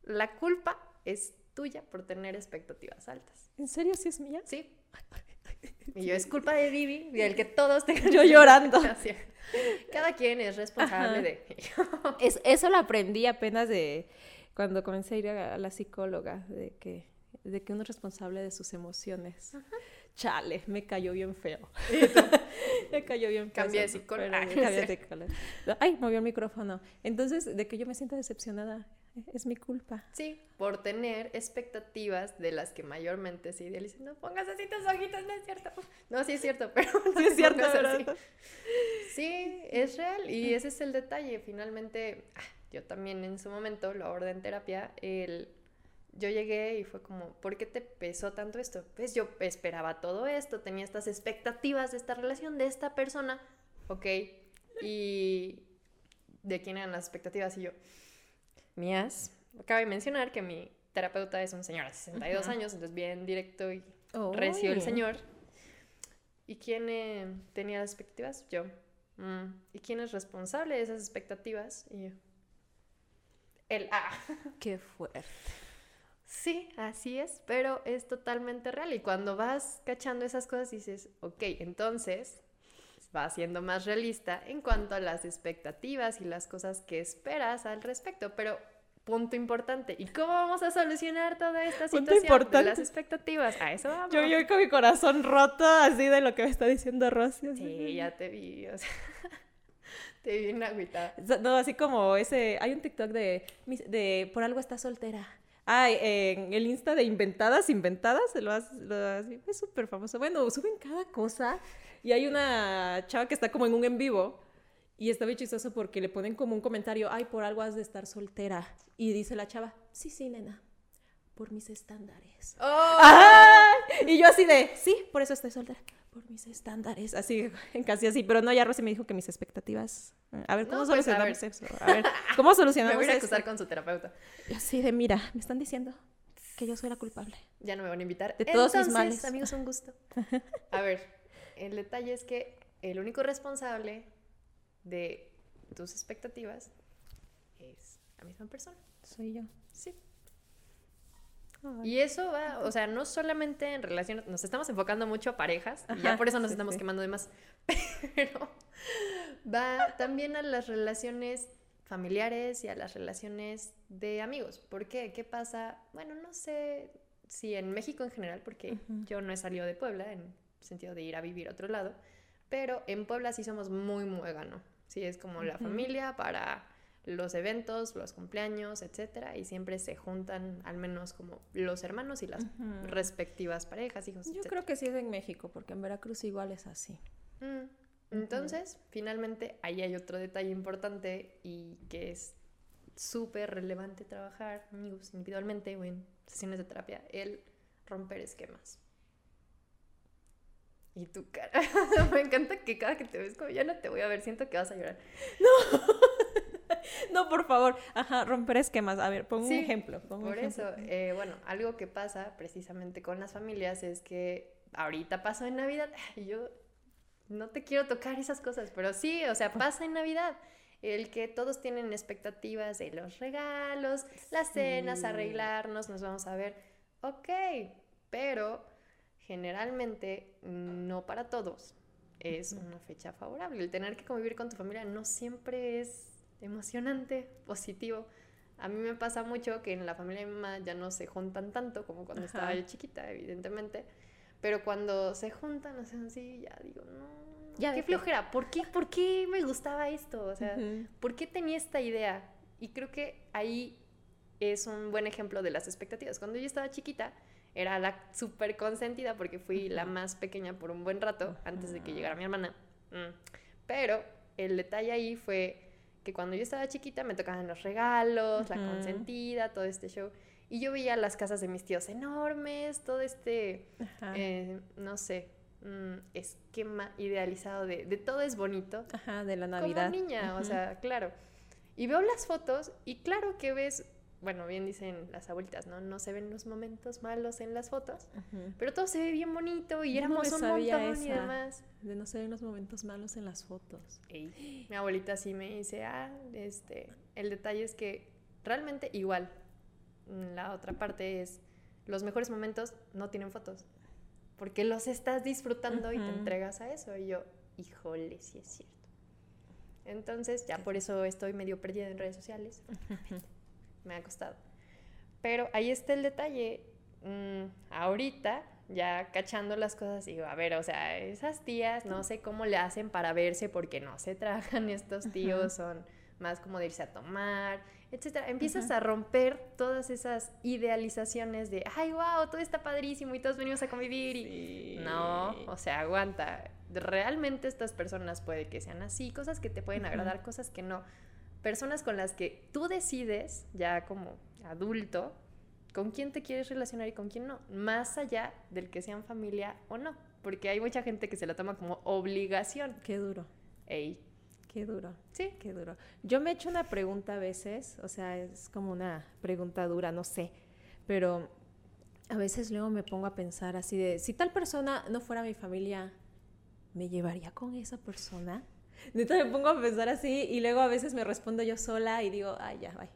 la culpa es tuya por tener expectativas altas. ¿En serio sí es mía? Sí. Y yo es culpa de Vivi y el que todos tengan... Yo llorando. Cada quien es responsable de... es, eso lo aprendí apenas de cuando comencé a ir a la psicóloga, de que, de que uno es responsable de sus emociones. Chale, me cayó bien feo. me cayó bien feo. Cambié de psicóloga. Ay, movió el micrófono. Entonces, de que yo me sienta decepcionada, es mi culpa. Sí, por tener expectativas de las que mayormente se idealizan. No pongas así tus ojitos, no es cierto. No, sí es cierto, pero no sí es cierto, ¿verdad? Sí, es real y ese es el detalle. Finalmente, ah, yo también en su momento lo abordé en terapia, el yo llegué y fue como, ¿por qué te pesó tanto esto? Pues yo esperaba todo esto, tenía estas expectativas de esta relación, de esta persona, ok, y de quién eran las expectativas y yo, mías. Cabe mencionar que mi terapeuta es un señor de 62 años, entonces bien directo y recio el señor. ¿Y quién eh, tenía las expectativas? Yo. Mm, ¿Y quién es responsable de esas expectativas? Y yo. El A. Qué fuerte. Sí, así es, pero es totalmente real. Y cuando vas cachando esas cosas dices, ok, entonces va siendo más realista en cuanto a las expectativas y las cosas que esperas al respecto. Pero punto importante, ¿y cómo vamos a solucionar toda esta situación de las expectativas? A eso vamos. Yo, yo con mi corazón roto así de lo que me está diciendo Rosy. Sí, ya te vi, o sea, te vi en agüita. No, así como ese, hay un TikTok de, de por algo está soltera Ah, en el Insta de Inventadas, Inventadas, lo, es súper famoso. Bueno, suben cada cosa y hay una chava que está como en un en vivo y está bien chistoso porque le ponen como un comentario, ay, por algo has de estar soltera. Y dice la chava, sí, sí, nena, por mis estándares. Oh. Y yo así de, sí, por eso estoy soltera por mis estándares, así, casi así, pero no, ya Rosy me dijo que mis expectativas, a ver, ¿cómo pues, solucionamos eso? A ver, ¿cómo solucionamos Me voy a acusar con su terapeuta. Y así de, mira, me están diciendo que yo soy la culpable. Ya no me van a invitar. De todos mis males. amigos, un gusto. A ver, el detalle es que el único responsable de tus expectativas es la misma persona. Soy yo. Sí. Y eso va, o sea, no solamente en relaciones, nos estamos enfocando mucho a parejas, y ya por eso nos estamos quemando de más, pero va también a las relaciones familiares y a las relaciones de amigos. ¿Por qué? ¿Qué pasa? Bueno, no sé si en México en general, porque yo no he salido de Puebla en sentido de ir a vivir a otro lado, pero en Puebla sí somos muy muégano. Sí, es como la familia para los eventos, los cumpleaños, etcétera, y siempre se juntan al menos como los hermanos y las respectivas parejas, hijos. Yo creo que sí es en México, porque en Veracruz igual es así. Mm. Entonces, finalmente, ahí hay otro detalle importante y que es súper relevante trabajar, amigos, individualmente o en sesiones de terapia, el romper esquemas. Y tu cara, me encanta que cada que te ves como ya no te voy a ver, siento que vas a llorar. No. no, por favor. Ajá, romper esquemas. A ver, pongo un ejemplo. por eso, eh, bueno, algo que pasa precisamente con las familias es que ahorita pasó en Navidad y yo no te quiero tocar esas cosas, pero sí, o sea, pasa en Navidad. El que todos tienen expectativas de los regalos, las cenas, arreglarnos, nos vamos a ver. Ok, pero generalmente no para todos es una fecha favorable. El tener que convivir con tu familia no siempre es emocionante, positivo. A mí me pasa mucho que en la familia de mi mamá ya no se juntan tanto como cuando estaba yo chiquita, evidentemente. Pero cuando se juntan, o sea, así, ya digo, no, ya qué flojera. ¿Por qué, ¿Por qué me gustaba esto? O sea, ¿por qué tenía esta idea? Y creo que ahí es un buen ejemplo de las expectativas. Cuando yo estaba chiquita, era la súper consentida porque fui la más pequeña por un buen rato antes de que llegara mi hermana. Mm. Pero el detalle ahí fue que cuando yo estaba chiquita me tocaban los regalos, la consentida, todo este show. Y yo veía las casas de mis tíos enormes, todo este, eh, no sé, mm, esquema idealizado de, de, todo es bonito. Ajá, de la Navidad. Como niña, o sea, claro. Y veo las fotos y claro que ves bueno, bien dicen las abuelitas, ¿no? No se ven los momentos malos en las fotos, pero todo se ve bien bonito y éramos un montón y demás. De no se ven los momentos malos en las fotos. mi abuelita sí me dice, ah, este, el detalle es que realmente igual, la otra parte es, los mejores momentos no tienen fotos, porque los estás disfrutando y te entregas a eso. Y yo, híjole, sí es cierto. Entonces, ya por eso estoy medio perdida en redes sociales. me ha costado. Pero ahí está el detalle. Mm, ahorita, ya cachando las cosas, digo, a ver, o sea, esas tías no sé cómo le hacen para verse porque no se trajan estos tíos, son más como de irse a tomar, etcétera. Empiezas a romper todas esas idealizaciones de, ay, wow, todo está padrísimo y todos venimos a convivir. Y... No, o sea, aguanta. Realmente estas personas puede que sean así, cosas que te pueden agradar, cosas que no. Personas con las que tú decides, ya como adulto, con quién te quieres relacionar y con quién no, más allá del que sean familia o no, porque hay mucha gente que se la toma como obligación. Qué duro. Ey, Qué duro. Sí. Qué duro. Yo me he hecho una pregunta a veces, o sea, es como una pregunta dura, no sé, pero a veces luego me pongo a pensar así de, si tal persona no fuera mi familia, ¿me llevaría con esa persona? Entonces me pongo a pensar así y luego a veces me respondo yo sola y digo, ay, ya, bye.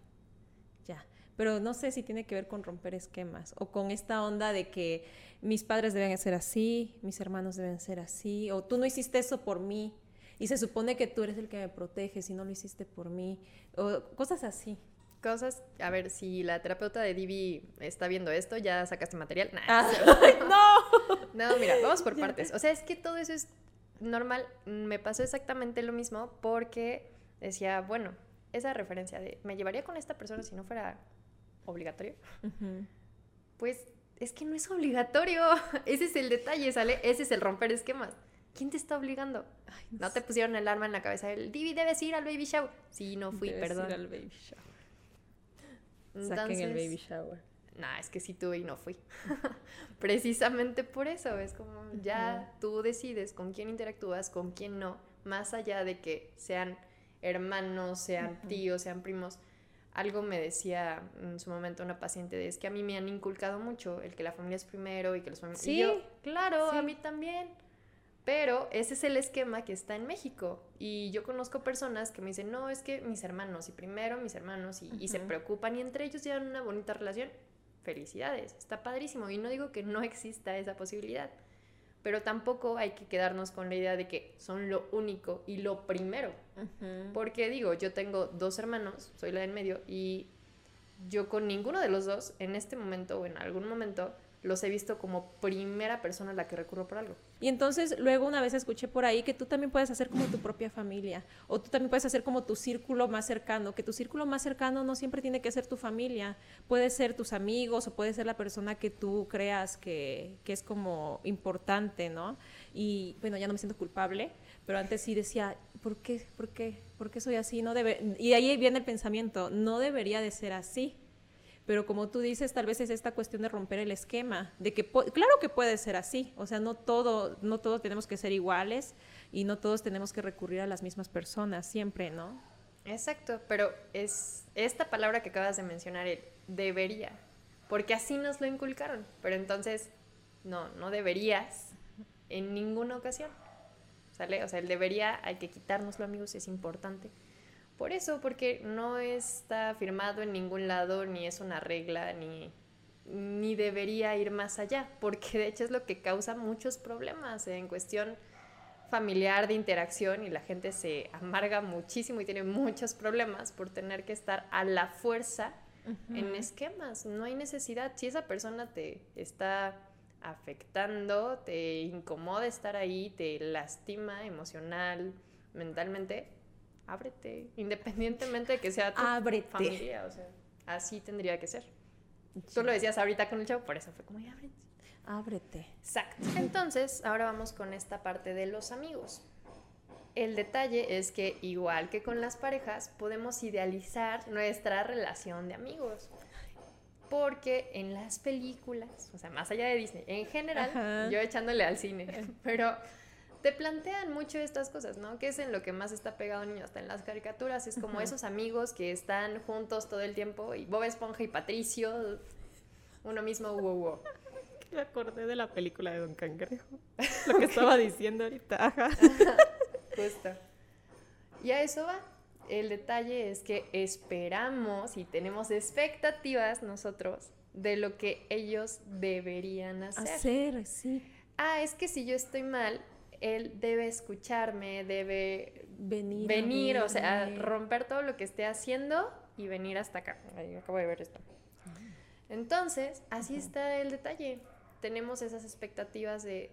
Ya. Pero no sé si tiene que ver con romper esquemas o con esta onda de que mis padres deben ser así, mis hermanos deben ser así, o tú no hiciste eso por mí y se supone que tú eres el que me protege si no lo hiciste por mí, o cosas así. Cosas, a ver, si la terapeuta de Divi está viendo esto, ya sacaste material. Ah, no. no, mira, vamos por partes. O sea, es que todo eso es normal. Me pasó exactamente lo mismo porque decía, bueno, esa referencia de me llevaría con esta persona si no fuera obligatorio. Pues es que no es obligatorio. Ese es el detalle, ¿sale? Ese es el romper esquemas. ¿Quién te está obligando? no, te pusieron el arma en la cabeza. El Divi debes ir al baby shower. Sí, no fui, perdón. Ir al baby shower. Saquen el baby shower. Nah, es que sí tuve y no fui. Precisamente por eso. Es como ya tú decides con quién interactúas, con quién no. Más allá de que sean hermanos, sean tíos, sean primos. Algo me decía en su momento una paciente de es que a mí me han inculcado mucho el que la familia es primero y que los familiares. Sí, claro, a mí también. Pero ese es el esquema que está en México. Y yo conozco personas que me dicen, no, es que mis hermanos, y primero mis hermanos, y, se preocupan, y entre ellos llevan una bonita relación. Felicidades, está padrísimo. Y no digo que no exista esa posibilidad. Pero tampoco hay que quedarnos con la idea de que son lo único y lo primero. Porque digo, yo tengo dos hermanos, soy la del medio, y yo con ninguno de los dos, en este momento o en algún momento, los he visto como primera persona a la que recurro por algo. Y entonces luego una vez escuché por ahí que tú también puedes hacer como tu propia familia o tú también puedes hacer como tu círculo más cercano, que tu círculo más cercano no siempre tiene que ser tu familia, puede ser tus amigos o puede ser la persona que tú creas que, que es como importante, ¿no? Y bueno, ya no me siento culpable, pero antes sí decía, ¿por qué? ¿Por qué? ¿Por qué soy así? No debe... Y ahí viene el pensamiento, no debería de ser así pero como tú dices, tal vez es esta cuestión de romper el esquema, de que claro que puede ser así, o sea, no todo, no todos tenemos que ser iguales y no todos tenemos que recurrir a las mismas personas siempre, ¿no? Exacto, pero es esta palabra que acabas de mencionar, el debería, porque así nos lo inculcaron, pero entonces no, no deberías en ninguna ocasión, ¿sale? O sea, el debería hay que quitárnoslo, amigos, es importante por eso, porque no está firmado en ningún lado, ni es una regla, ni, ni debería ir más allá, porque de hecho es lo que causa muchos problemas en cuestión familiar de interacción y la gente se amarga muchísimo y tiene muchos problemas por tener que estar a la fuerza en esquemas. No hay necesidad. Si esa persona te está afectando, te incomoda estar ahí, te lastima emocional, mentalmente, ábrete, independientemente de que sea tu familia, o sea, así tendría que ser. Tú lo decías ahorita con el chavo, por eso fue como, ábrete. Ábrete. Exacto. Entonces, ahora vamos con esta parte de los amigos. El detalle es que, igual que con las parejas, podemos idealizar nuestra relación de amigos. Porque en las películas, o sea, más allá de Disney, en general, yo echándole al cine, pero te plantean mucho estas cosas, ¿no? Que es en lo que más está pegado niño, hasta en las caricaturas, es como esos amigos que están juntos todo el tiempo y Bob Esponja y Patricio, uno mismo, wow, wow. Me acordé de la película de Don Cangrejo, lo que estaba diciendo ahorita, Justo. Y a eso va. El detalle es que esperamos y tenemos expectativas nosotros de lo que ellos deberían hacer. Hacer, sí. Ah, es que si yo estoy mal, él debe escucharme, debe venir, venir o sea, romper todo lo que esté haciendo y venir hasta acá. Ahí acabo de ver esto. Entonces, así está el detalle. Tenemos esas expectativas de,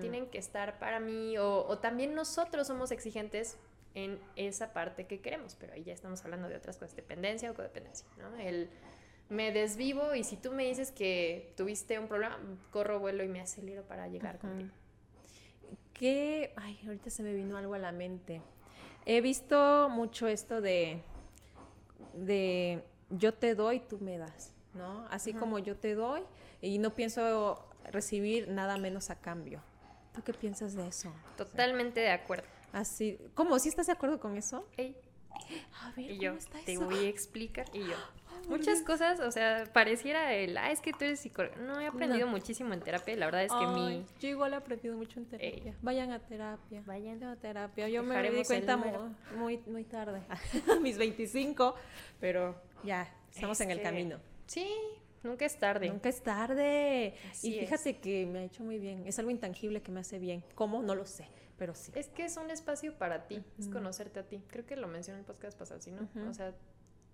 tienen que estar para mí o, o, también nosotros somos exigentes en esa parte que queremos, pero ahí ya estamos hablando de otras cosas, dependencia o codependencia, ¿no? El me desvivo y si tú me dices que tuviste un problema, corro, vuelo y me acelero para llegar contigo. ¿Qué? Ay, ahorita se me vino algo a la mente. He visto mucho esto de, de yo te doy, tú me das, ¿no? Así como yo te doy y no pienso recibir nada menos a cambio. ¿Tú qué piensas de eso? Totalmente de acuerdo. Así, ¿cómo? ¿Sí estás de acuerdo con eso? A ver, y yo te voy a explicar y yo muchas cosas, o sea, pareciera el, ah, es que tú eres psicólogo. No, he aprendido muchísimo en terapia, la verdad es que mi... Yo igual he aprendido mucho en terapia. Vayan a terapia. Vayan a terapia. Yo me di cuenta muy, muy, tarde, mis 25, pero ya, estamos en el camino. Sí, Nunca es tarde. Nunca es tarde. y fíjate que me ha hecho muy bien. Es algo intangible que me hace bien. ¿Cómo? No lo sé, pero sí. Es que es un espacio para ti, es conocerte a ti. Creo que lo mencioné en el podcast pasado, ¿sí no? O sea,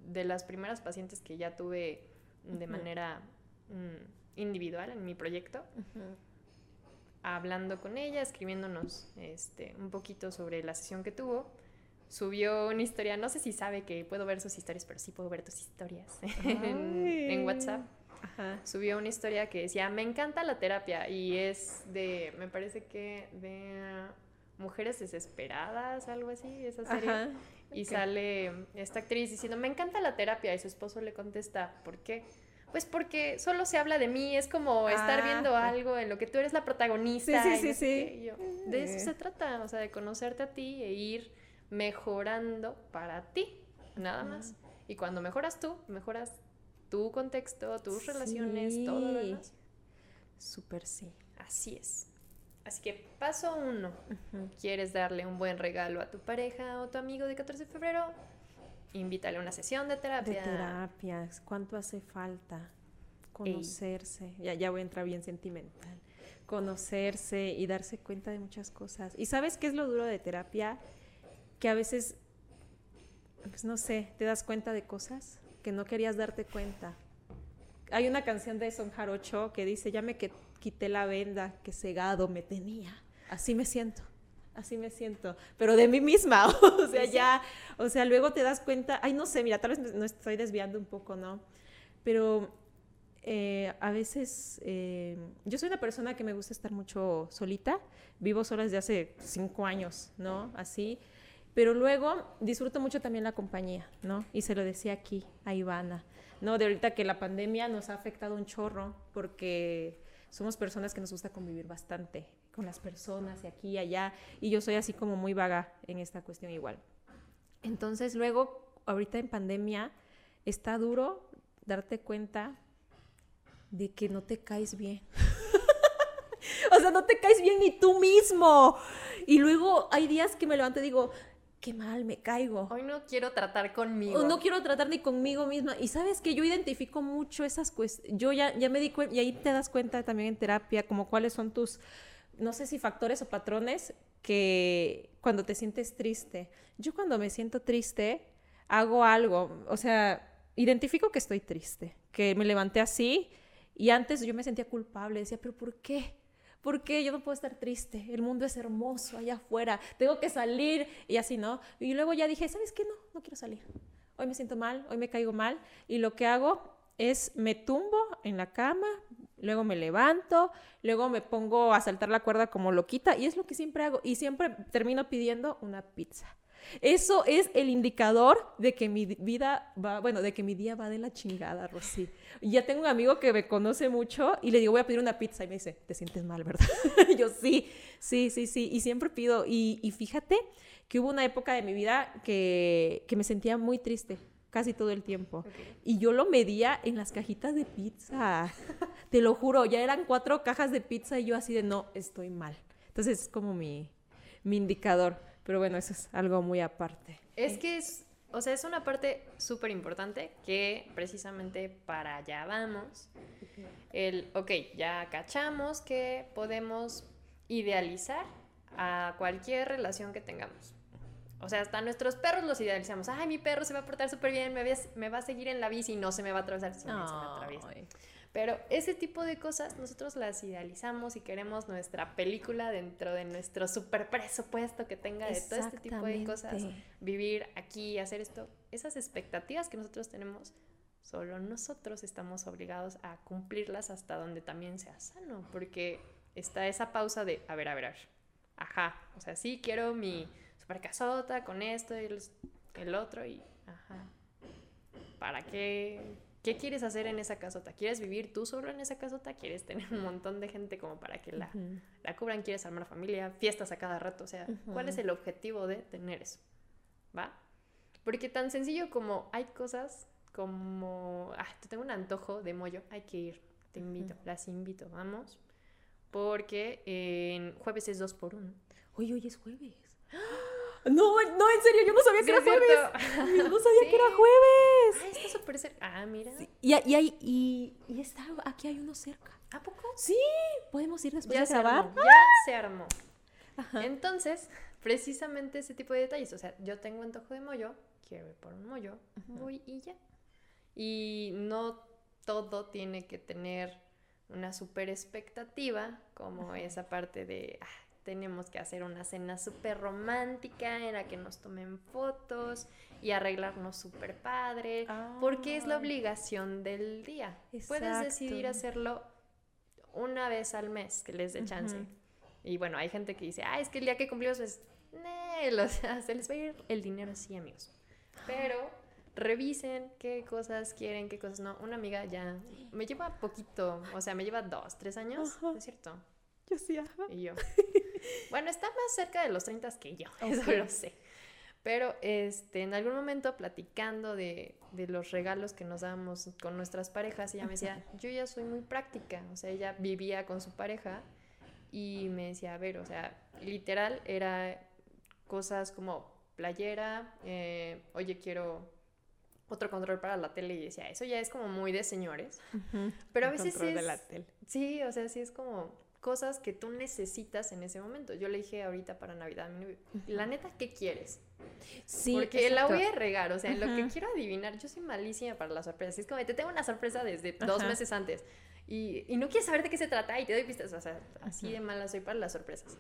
de las primeras pacientes que ya tuve de manera mm, individual en mi proyecto, hablando con ella, escribiéndonos este, un poquito sobre la sesión que tuvo, subió una historia, no sé si sabe que puedo ver sus historias, pero sí puedo ver tus historias en, WhatsApp. Subió una historia que decía, me encanta la terapia y es de, me parece que de mujeres desesperadas, algo así, esa serie. Y sale esta actriz diciendo, me encanta la terapia. Y su esposo le contesta, ¿por qué? Pues porque solo se habla de mí, es como estar viendo ah, algo en lo que tú eres la protagonista. Sí, sí, sí, de eso se trata, o sea, de conocerte a ti e ir mejorando para ti, nada más. Y cuando mejoras tú, mejoras tu contexto, tus relaciones, todo lo demás. Súper sí. Así es. Así que paso uno, ¿quieres darle un buen regalo a tu pareja o tu amigo de 14 de febrero? Invítale a una sesión de terapia. De terapia, ¿cuánto hace falta? Conocerse, ya, ya voy a entrar bien sentimental. Conocerse y darse cuenta de muchas cosas. ¿Y sabes qué es lo duro de terapia? Que a veces, pues no sé, te das cuenta de cosas que no querías darte cuenta. Hay una canción de Son Jarocho que dice, ya me, que, quité la venda que cegado me tenía. Así me siento, así me siento, pero de mí misma, o sea, ya, o sea, luego te das cuenta, ay, no sé, mira, tal vez no estoy desviando un poco, ¿no? Pero eh, a veces, eh, yo soy una persona que me gusta estar mucho solita, vivo sola desde hace cinco años, ¿no? Así, pero luego disfruto mucho también la compañía, ¿no? Y se lo decía aquí a Ivana, ¿no? De ahorita que la pandemia nos ha afectado un chorro porque somos personas que nos gusta convivir bastante con las personas y aquí y allá, y yo soy así como muy vaga en esta cuestión igual. Entonces luego, ahorita en pandemia, está duro darte cuenta de que no te caes bien. o sea, no te caes bien ni tú mismo. Y luego hay días que me levanto y digo, qué mal me caigo. Hoy no quiero tratar conmigo. no quiero tratar ni conmigo misma. Y sabes que yo identifico mucho esas cuestiones. Yo ya, ya me di cuenta, y ahí te das cuenta también en terapia, como cuáles son tus, no sé si factores o patrones que cuando te sientes triste. Yo cuando me siento triste, hago algo. O sea, identifico que estoy triste, que me levanté así. Y antes yo me sentía culpable, decía, pero ¿por qué? ¿Por qué yo no puedo estar triste? El mundo es hermoso allá afuera, tengo que salir y así, ¿no? Y luego ya dije, ¿sabes qué? No, no quiero salir. Hoy me siento mal, hoy me caigo mal y lo que hago es me tumbo en la cama, luego me levanto, luego me pongo a saltar la cuerda como loquita y es lo que siempre hago y siempre termino pidiendo una pizza. Eso es el indicador de que mi vida va, bueno, de que mi día va de la chingada, Rosy. Y ya tengo un amigo que me conoce mucho y le digo, voy a pedir una pizza y me dice, te sientes mal, ¿verdad? y yo sí, sí, sí, sí. Y siempre pido. Y, fíjate que hubo una época de mi vida que, me sentía muy triste casi todo el tiempo. Y yo lo medía en las cajitas de pizza. Te lo juro, ya eran cuatro cajas de pizza y yo así de, no, estoy mal. Entonces es como mi, mi indicador. Pero bueno, eso es algo muy aparte. Es que es, o sea, es una parte súper importante que precisamente para allá vamos. El, ok, ya cachamos que podemos idealizar a cualquier relación que tengamos. O sea, hasta nuestros perros los idealizamos. Ay, mi perro se va a portar súper bien, me, me, va a seguir en la bici y no se me va a atravesar si no. se me atraviesa. Pero ese tipo de cosas nosotros las idealizamos y queremos nuestra película dentro de nuestro super presupuesto que tenga de todo este tipo de cosas. Vivir aquí, hacer esto. Esas expectativas que nosotros tenemos, solo nosotros estamos obligados a cumplirlas hasta donde también sea sano. Porque está esa pausa de, a ver, a ver, a ver. Ajá, o sea, sí quiero mi super casota con esto y el, el otro y, ajá. ¿Para qué? ¿Qué quieres hacer en esa casota? ¿Quieres vivir tú solo en esa casota? ¿Quieres tener un montón de gente como para que la, la cubran? ¿Quieres armar familia? ¿Fiestas a cada rato? O sea, ¿cuál es el objetivo de tener eso? ¿Va? Porque tan sencillo como hay cosas como, ah, te tengo un antojo de mollo, hay que ir, te invito, las invito, vamos. Porque en jueves es dos por uno. Oye, hoy es jueves. No, no, en serio, yo no sabía que era jueves. Yo no sabía que era jueves. Ah, está súper cerca. Ah, mira. Y, y, y, y, está, aquí hay uno cerca. ¿A poco? Sí, podemos ir después ya de grabar. ya se armó. Entonces, precisamente ese tipo de detalles. O sea, yo tengo antojo de mollo, quiero ir por un mollo, voy y ya. Y no todo tiene que tener una super expectativa, como esa parte de, ah, tenemos que hacer una cena súper romántica en la que nos tomen fotos y arreglarnos súper padre, porque es la obligación del día. Puedes decidir hacerlo una vez al mes, que les dé chance. Y bueno, hay gente que dice, ah, es que el día que cumplimos es, o sea, se les va a ir el dinero así, amigos. Pero revisen qué cosas quieren, qué cosas no. Una amiga ya me lleva poquito, o sea, me lleva dos, tres años, es cierto? Yo sí, ajá. Y yo. Bueno, está más cerca de los 30 que yo, eso lo sé. Pero este, en algún momento platicando de, de, los regalos que nos dábamos con nuestras parejas, ella me decía, yo ya soy muy práctica, o sea, ella vivía con su pareja y me decía, a ver, o sea, literal era cosas como playera, eh, oye, quiero otro control para la tele y decía, eso ya es como muy de señores. Pero a veces es... de la tele. Sí, o sea, sí es como cosas que tú necesitas en ese momento. Yo le dije ahorita para Navidad, la neta, ¿qué quieres? Sí, porque la voy a regar, o sea, lo que quiero adivinar, yo soy malísima para las sorpresas. Es como, te tengo una sorpresa desde dos meses antes y, y, no quieres saber de qué se trata y te doy pistas, o sea, así de mala soy para las sorpresas.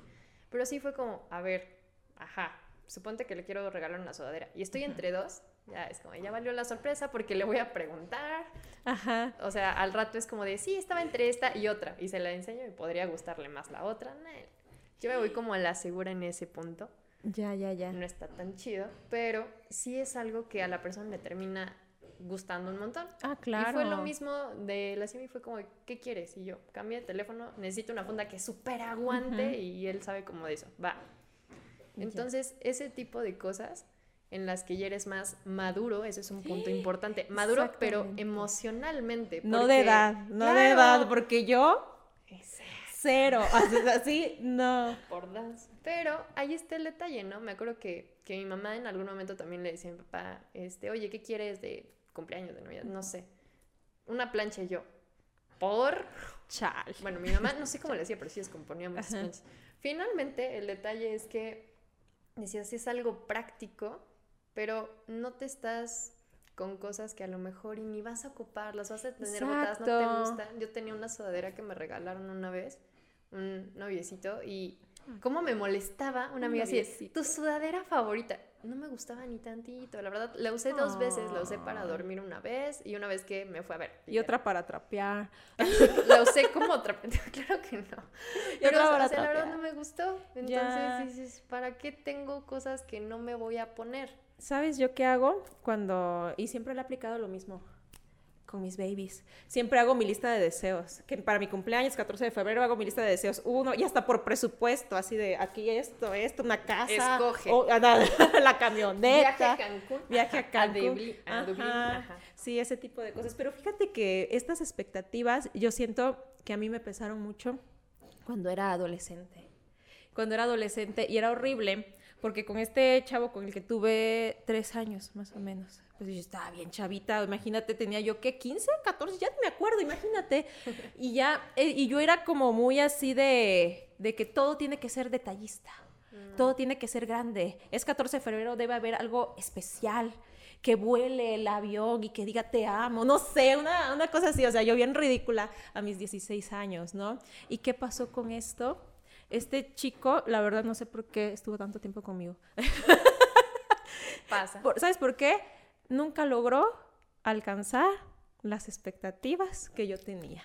Pero sí fue como, a ver, ajá, suponte que le quiero regalar una sudadera y estoy entre dos ya es como, ya valió la sorpresa porque le voy a preguntar. Ajá. O sea, al rato es como de, sí, estaba entre esta y otra. Y se la enseño y podría gustarle más la otra. Yo me voy como a la segura en ese punto. Ya, ya, ya. No está tan chido, pero sí es algo que a la persona le termina gustando un montón. Ah, claro. Y fue lo mismo de la Simi, fue como, ¿qué quieres? Y yo, cambia de teléfono, necesito una funda que súper aguante y él sabe como de eso, va. Entonces, ese tipo de cosas en las que ya eres más maduro, ese es un punto importante. Maduro, pero emocionalmente. no de edad, no de edad, porque yo cero, así, no. Por das. Pero ahí está el detalle, ¿no? Me acuerdo que, que, mi mamá en algún momento también le decía a mi papá, este, oye, ¿qué quieres de cumpleaños, de Navidad? No sé. Una plancha y yo. ¿Por? Chal. Bueno, mi mamá, no sé cómo le decía, pero sí descomponía muchas planchas. Finalmente, el detalle es que decías, si es algo práctico, pero no te estás con cosas que a lo mejor y ni vas a ocupar, las vas a tener botadas, no te gustan. Yo tenía una sudadera que me regalaron una vez, un noviecito, y cómo me molestaba una amiga así, tu sudadera favorita. No me gustaba ni tantito, la verdad, la usé dos veces, la usé para dormir una vez y una vez que me fue a ver. Y, otra para trapear. la usé como trapear, claro que no. Pero o sea, la verdad no me gustó. Entonces dices, ¿para qué tengo cosas que no me voy a poner? ¿Sabes yo qué hago cuando... Y siempre le he aplicado lo mismo con mis babies. Siempre hago mi lista de deseos. Que para mi cumpleaños, 14 de febrero, hago mi lista de deseos. Uno, y hasta por presupuesto, así de aquí esto, esto, una casa. Escoge. la camioneta. Viaje a Cancún. Viaje a Cancún. Sí, ese tipo de cosas. Pero fíjate que estas expectativas, yo siento que a mí me pesaron mucho cuando era adolescente. Cuando era adolescente y era horrible porque con este chavo con el que tuve tres años, más o menos, pues yo estaba bien chavita, imagínate, tenía yo, ¿qué? ¿15? ¿14? Ya me acuerdo, imagínate. Y ya, eh, y yo era como muy así de, de que todo tiene que ser detallista. Mm. Todo tiene que ser grande. Es 14 de febrero, debe haber algo especial. Que vuele el avión y que diga te amo, no sé, una, una cosa así. O sea, yo bien ridícula a mis 16 años, ¿no? ¿Y qué pasó con esto? Este chico, la verdad no sé por qué estuvo tanto tiempo conmigo. Pasa. ¿Sabes por qué? Nunca logró alcanzar las expectativas que yo tenía.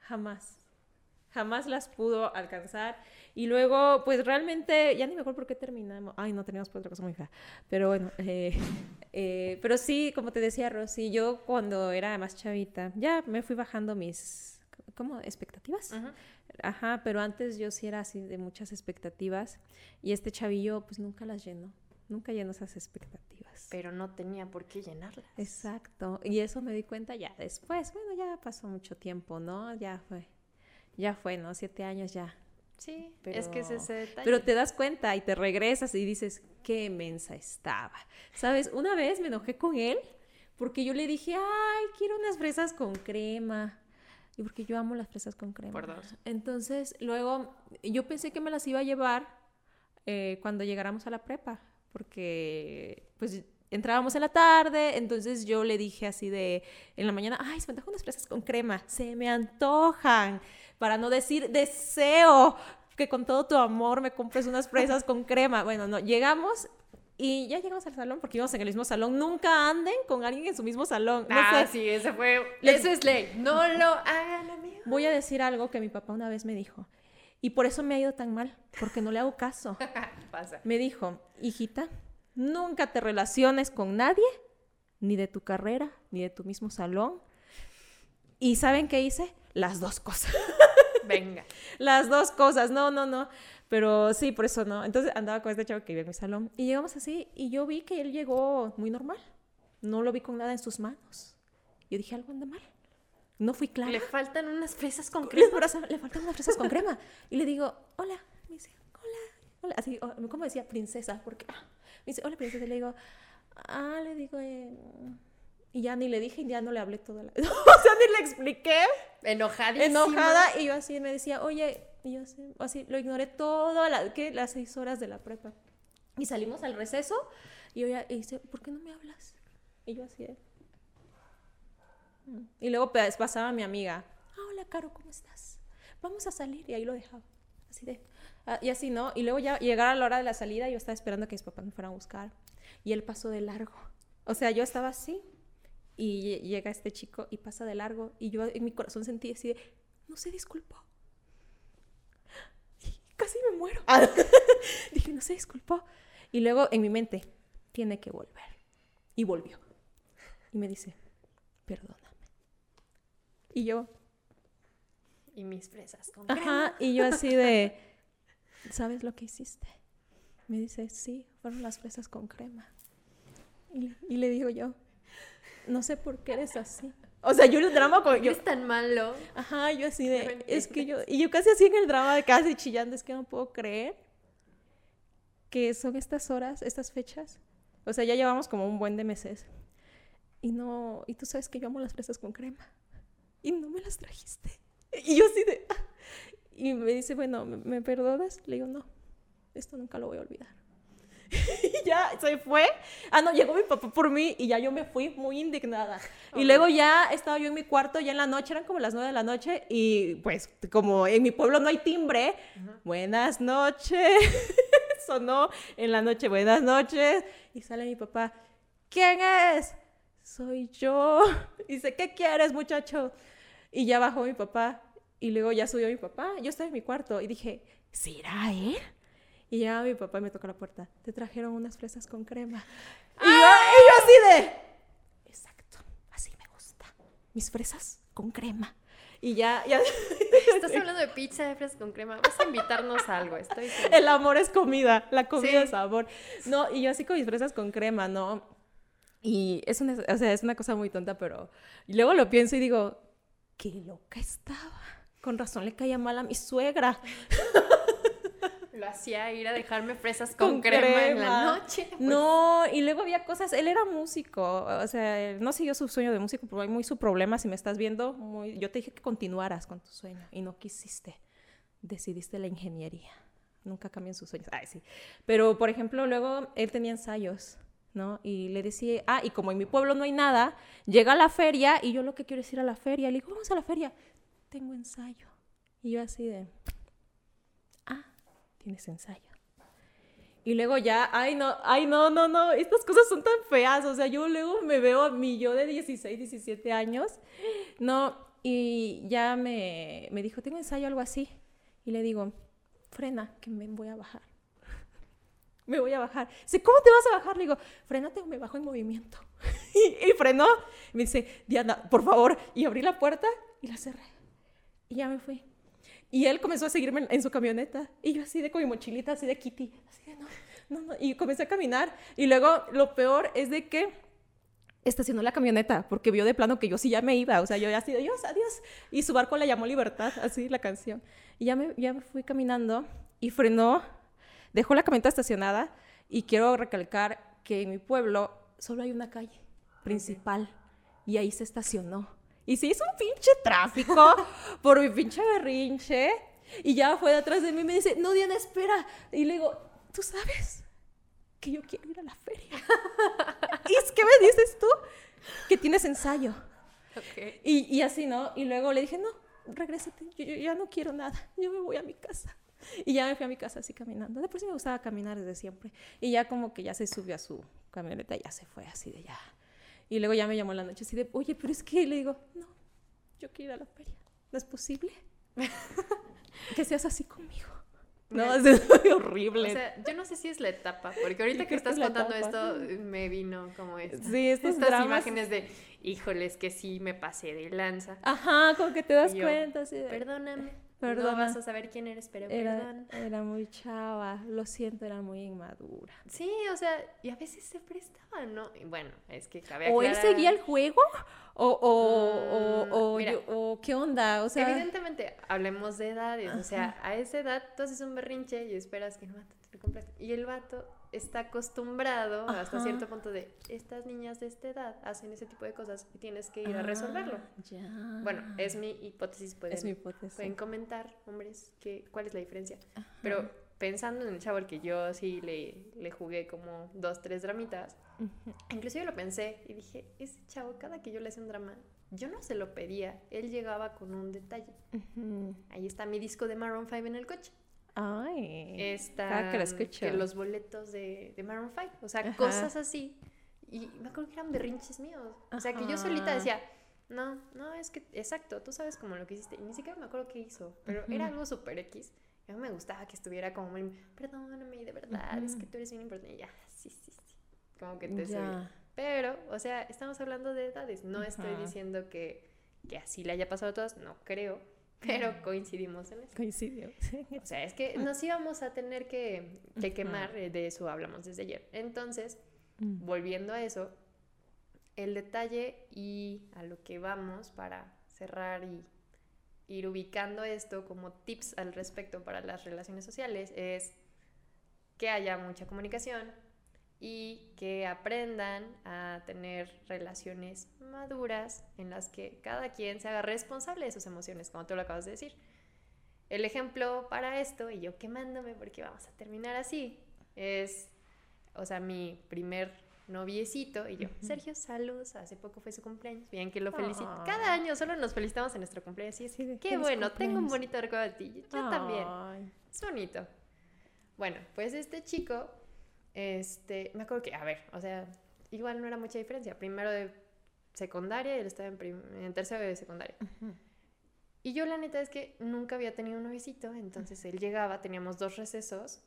Jamás jamás las pudo alcanzar. Y luego, pues realmente, ya ni me acuerdo por qué terminamos. Ay, no, teníamos por otra cosa muy fea. Pero bueno, eh, eh, pero sí, como te decía Rosy, yo cuando era más chavita, ya me fui bajando mis, ¿cómo? ¿Expectativas? Ajá, pero antes yo sí era así de muchas expectativas. Y este chavillo, pues nunca las llenó. Nunca llenó esas expectativas. Pero no tenía por qué llenarlas. Exacto. Y eso me di cuenta ya después. Bueno, ya pasó mucho tiempo, ¿no? Ya fue ya fue, ¿no? Siete años ya. Sí, pero, es que es ese detalle. Pero te das cuenta y te regresas y dices, qué mensa estaba. ¿Sabes? Una vez me enojé con él porque yo le dije, ay, quiero unas fresas con crema. Y porque yo amo las fresas con crema. Por Entonces, luego yo pensé que me las iba a llevar eh, cuando llegáramos a la prepa. Porque, pues, entrábamos en la tarde, entonces yo le dije así de, en la mañana, ay, se me antojan unas fresas con crema, se me antojan para no decir deseo que con todo tu amor me compres unas fresas con crema. Bueno, no, llegamos y ya llegamos al salón porque íbamos en el mismo salón. Nunca anden con alguien en su mismo salón. No ah, sí, ese fue. Eso es ley. No lo hagan, amigo. Voy a decir algo que mi papá una vez me dijo. Y por eso me ha ido tan mal, porque no le hago caso. Pasa. Me dijo, hijita, nunca te relaciones con nadie, ni de tu carrera, ni de tu mismo salón. ¿Y saben qué hice? Las dos cosas. Venga. Las dos cosas, no, no, no. Pero sí, por eso no. Entonces andaba con este chavo que iba en mi salón y llegamos así y yo vi que él llegó muy normal. No lo vi con nada en sus manos. Yo dije, algo anda mal. No fui clara. Le faltan unas fresas con crema. Le, faltan unas fresas con crema. Y le digo, hola. Me dice, hola. hola. Así, como decía princesa, porque ah, me dice, hola princesa. Y le digo, ah, le digo, eh, y ya ni le dije ya no le hablé toda la... o sea, ni le expliqué. Enojadísima. Enojada. Y yo así me decía, oye, y yo así, así lo ignoré todas la, las seis horas de la prepa. Y salimos al receso y yo ya y dice, ¿por qué no me hablas? Y yo así mm". Y luego pasaba mi amiga, ah, hola, Caro, ¿cómo estás? Vamos a salir. Y ahí lo dejaba. Así de... Ah, y así, ¿no? Y luego ya llegara la hora de la salida, yo estaba esperando que mis papás me fueran a buscar. Y él pasó de largo. O sea, yo estaba así y llega este chico y pasa de largo y yo en mi corazón sentí así de, no se disculpó. casi me muero. Ah. Dije, no se disculpó. Y luego en mi mente, tiene que volver. Y volvió. Y me dice, perdóname. Y yo... Y mis fresas con Ajá, y yo así de, ¿sabes lo que hiciste? Me dice, sí, fueron las fresas con crema. Y, y le digo yo, no sé por qué eres así. O sea, yo el drama con... Yo, es tan malo. Ajá, yo así de... Es que yo... Y yo casi así en el drama de casi chillando, es que no puedo creer que son estas horas, estas fechas. O sea, ya llevamos como un buen de meses. Y no... Y tú sabes que yo amo las fresas con crema. Y no me las trajiste. Y yo así de... Y me dice, bueno, ¿me perdonas? Le digo, no, esto nunca lo voy a olvidar. y ya se fue. Ah, no, llegó mi papá por mí y ya yo me fui muy indignada. Y luego ya estaba yo en mi cuarto, ya en la noche, eran como las nueve de la noche y pues como en mi pueblo no hay timbre, buenas noches, sonó en la noche, buenas noches, y sale mi papá, ¿quién es? Soy yo. Y dice, ¿qué quieres muchacho? Y ya bajó mi papá y luego ya subió mi papá, yo estaba en mi cuarto y dije, ¿será él? Y ya mi papá me toca la puerta. Te trajeron unas fresas con crema. Y, yo, así de... Exacto, así me gusta. Mis fresas con crema. Y ya, ya... Estás hablando de pizza de fresas con crema. Vas a invitarnos a algo. Estoy El amor es comida. La comida es sabor. No, y yo así con mis fresas con crema, ¿no? Y es una, o sea, es una cosa muy tonta, pero... Y luego lo pienso y digo, qué loca estaba. Con razón le caía mal a mi suegra. Lo hacía ir a dejarme fresas con, crema, en la noche. Pues. No, y luego había cosas, él era músico, o sea, no siguió su sueño de músico, pero hay muy su problema, si me estás viendo, muy, yo te dije que continuaras con tu sueño y no quisiste, decidiste la ingeniería. nunca cambian sus sueños. Ay, sí. Pero, por ejemplo, luego él tenía ensayos, Y le decía, ah, y como en mi pueblo no hay nada, llega a la feria y yo lo que quiero es ir a la feria. Le digo, vamos a la feria. Tengo ensayo. Y yo así de, ah, tienes ensayo. Y luego ya, ay no, ay no, no, no, estas cosas son tan feas. O sea, yo luego me veo a mí, yo de 16, 17 años, no, y ya me, me dijo, tengo ensayo, algo así. Y le digo, frena, que me voy a bajar. Me voy a bajar. Dice, ¿cómo te vas a bajar? Le digo, frenate o me bajo en movimiento. y, frenó. me dice, Diana, por favor. Y abrí la puerta y la cerré. Y ya me fui. Y él comenzó a seguirme en, su camioneta. Y yo así de con mi mochilita, así de Kitty. Así de, no, no, no. Y comencé a caminar. Y luego lo peor es de que estacionó la camioneta porque vio de plano que yo sí ya me iba. O sea, yo ya así adiós, adiós. Y su barco la llamó Libertad, así la canción. Y ya me, ya me fui caminando y frenó, dejó la camioneta estacionada. Y quiero recalcar que en mi pueblo solo hay una calle principal. Y ahí se estacionó. Y se hizo un pinche tráfico por mi pinche berrinche. Y ya fue detrás de mí y me dice, no, Diana, espera. Y le digo, ¿tú sabes que yo quiero ir a la feria? ¿Y es que me dices tú? Que tienes ensayo. Y, y, así, ¿no? Y luego le dije, no, regrésate, yo, yo, ya no quiero nada, yo me voy a mi casa. Y ya me fui a mi casa así caminando. De por sí me gustaba caminar desde siempre. Y ya como que ya se subió a su camioneta y ya se fue así de ya y luego ya me llamó la noche así de, oye, pero es que le digo, no, yo quiero ir a la feria. ¿No es posible? que seas así conmigo. No, es horrible. O sea, yo no sé si es la etapa, porque ahorita que estás contando esto, me vino como esta, sí, estas imágenes de, híjoles, que sí me pasé de lanza. Ajá, como que te das cuenta. Así de, Perdóname. No vas a saber quién eres, pero era, perdón. Era muy chava, lo siento, era muy inmadura. Sí, o sea, y a veces se prestaba, ¿no? Y bueno, es que cabe O él seguía el juego, o, o, o, mm, o, qué onda, o sea... Evidentemente, hablemos de edades, o sea, a esa edad tú haces un berrinche y esperas que el vato te lo Y el vato está acostumbrado hasta cierto punto de estas niñas de esta edad hacen ese tipo de cosas y tienes que ir a resolverlo. Ah, bueno, es mi hipótesis, pueden, es mi hipótesis. pueden comentar, hombres, que, cuál es la diferencia. Pero pensando en el chavo, que yo sí le, le jugué como dos, tres dramitas, inclusive lo pensé y dije, ese chavo, cada que yo le hacía un drama, yo no se lo pedía, él llegaba con un detalle. Ahí está mi disco de Maroon 5 en el coche. Ay, está que, los boletos de, de Maroon 5, o sea, cosas así. Y me acuerdo que eran berrinches míos. O sea, que yo solita decía, no, no, es que, exacto, tú sabes como lo que hiciste. Y ni siquiera me acuerdo qué hizo, pero era algo súper X. A mí me gustaba que estuviera como perdóname, de verdad, es que tú eres bien importante. Y ya, sí, sí, sí. Como que te yeah. Pero, o sea, estamos hablando de edades. No estoy diciendo que, que así le haya pasado a todas, no creo pero coincidimos en eso. Coincidimos. O sea, es que nos íbamos a tener que, que quemar, eh, de eso hablamos desde ayer. Entonces, mm. volviendo a eso, el detalle y a lo que vamos para cerrar y ir ubicando esto como tips al respecto para las relaciones sociales es que haya mucha comunicación, y que aprendan a tener relaciones maduras en las que cada quien se haga responsable de sus emociones, como tú lo acabas de decir. El ejemplo para esto, y yo quemándome porque vamos a terminar así, es, o sea, mi primer noviecito y yo, Sergio, saludos, hace poco fue su cumpleaños, bien que lo felicito. Cada año solo nos felicitamos en nuestro cumpleaños y es, qué bueno, tengo un bonito recuerdo de ti, yo también, es bonito. Bueno, pues este chico este, me acuerdo que, a ver, o sea, igual no era mucha diferencia. Primero de secundaria y él estaba en, en tercero de secundaria. Y yo la neta es que nunca había tenido un novicito, entonces él llegaba, teníamos dos recesos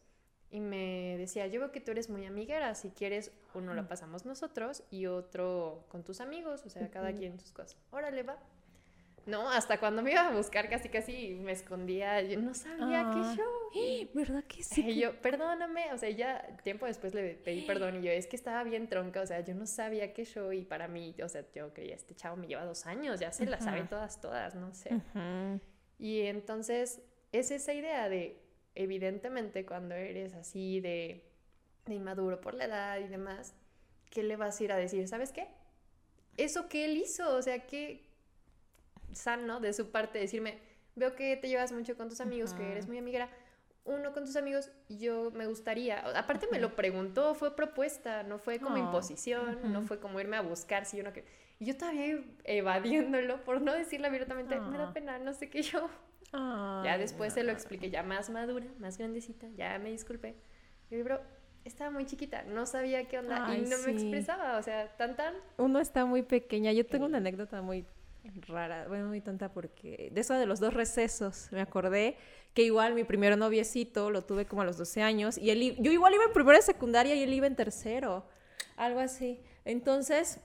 y me decía, yo veo que tú eres muy amiguera, si quieres uno lo pasamos nosotros y otro con tus amigos, o sea, cada quien sus cosas. Órale, va. No, hasta cuando me iba a buscar casi casi me escondía, yo no sabía qué ah. show. ¿Verdad que sí? Y yo, perdóname, o sea, ya tiempo después le pedí perdón y yo, es que estaba bien tronca, o sea, yo no sabía qué show y para mí, o sea, yo creía, este chavo me lleva dos años, ya se las sabe todas, todas, no sé. Y entonces es esa idea de, evidentemente, cuando eres así de, de inmaduro por la edad y demás, ¿qué le vas a ir a decir? ¿Sabes qué? Eso que él hizo, o sea, ¿qué sano de su parte decirme, veo que te llevas mucho con tus amigos, que eres muy amiguera, uno con tus amigos, yo me gustaría, aparte me lo preguntó, fue propuesta, no fue como imposición, no fue como irme a buscar si uno que... Y yo todavía evadiéndolo, por no decirlo abiertamente, me da pena, no sé qué yo. ya después se lo expliqué, ya más madura, más grandecita, ya me disculpé. Y bro, estaba muy chiquita, no sabía qué onda y no me expresaba, o sea, tan tan. Uno está muy pequeña. Yo tengo una anécdota muy rara, bueno, muy tonta porque de eso de los dos recesos me acordé que igual mi primer noviecito lo tuve como a los 12 años y él, yo igual iba en primero de secundaria y él iba en tercero, algo así. Entonces,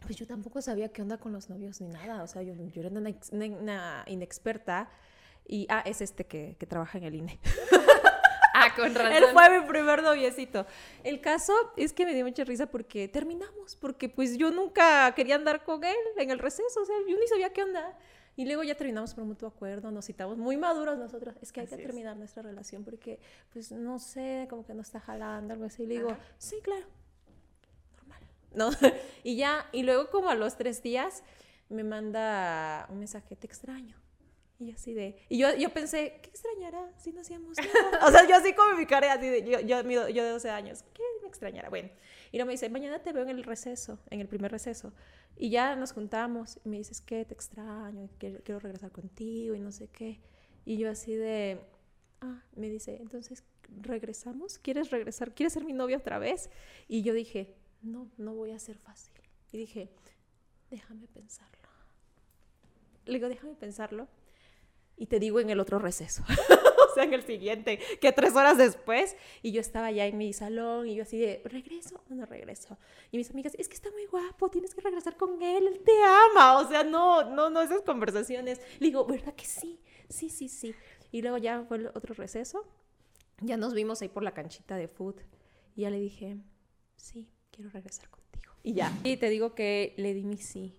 pues yo tampoco sabía qué onda con los novios ni nada, o sea, yo, yo era una, inexperta y, ah, es este que, que trabaja en el INE. Ah, con razón. Él fue mi primer noviecito. El caso es que me dio mucha risa porque terminamos, porque pues yo nunca quería andar con él en el receso, o sea, yo ni sabía qué onda. Y luego ya terminamos por mutuo acuerdo, nos citamos muy maduros nosotros. Es que hay que terminar nuestra relación porque, pues, no sé, como que no está jalando, algo así. Y le digo, sí, claro, normal. ¿No? y ya, y luego como a los tres días me manda un mensaje, te extraño. Y así de. Y yo, yo pensé, ¿qué extrañará si no hacíamos nada? o sea, yo así como mi cara, así de. Yo, yo, yo de 12 años, ¿qué me extrañará? Bueno. Y luego me dice, mañana te veo en el receso, en el primer receso. Y ya nos juntamos. Y me dices, ¿qué? Te extraño, quiero, quiero regresar contigo y no sé qué. Y yo así de. Ah, me dice, entonces, ¿regresamos? ¿Quieres regresar? ¿Quieres ser mi novia otra vez? Y yo dije, no, no voy a ser fácil. Y dije, déjame pensarlo. Le digo, déjame pensarlo y te digo en el otro receso, o sea, en el siguiente, que tres horas después, y yo estaba ya en mi salón y yo así de, ¿regreso o no regreso? Y mis amigas, es que está muy guapo, tienes que regresar con él, él te ama, o sea, no, no, no, esas conversaciones. Le digo, ¿verdad que sí? Sí, sí, sí. Y luego ya fue el otro receso, ya nos vimos ahí por la canchita de food, y ya le dije, sí, quiero regresar contigo. Y ya. Y te digo que le di mi sí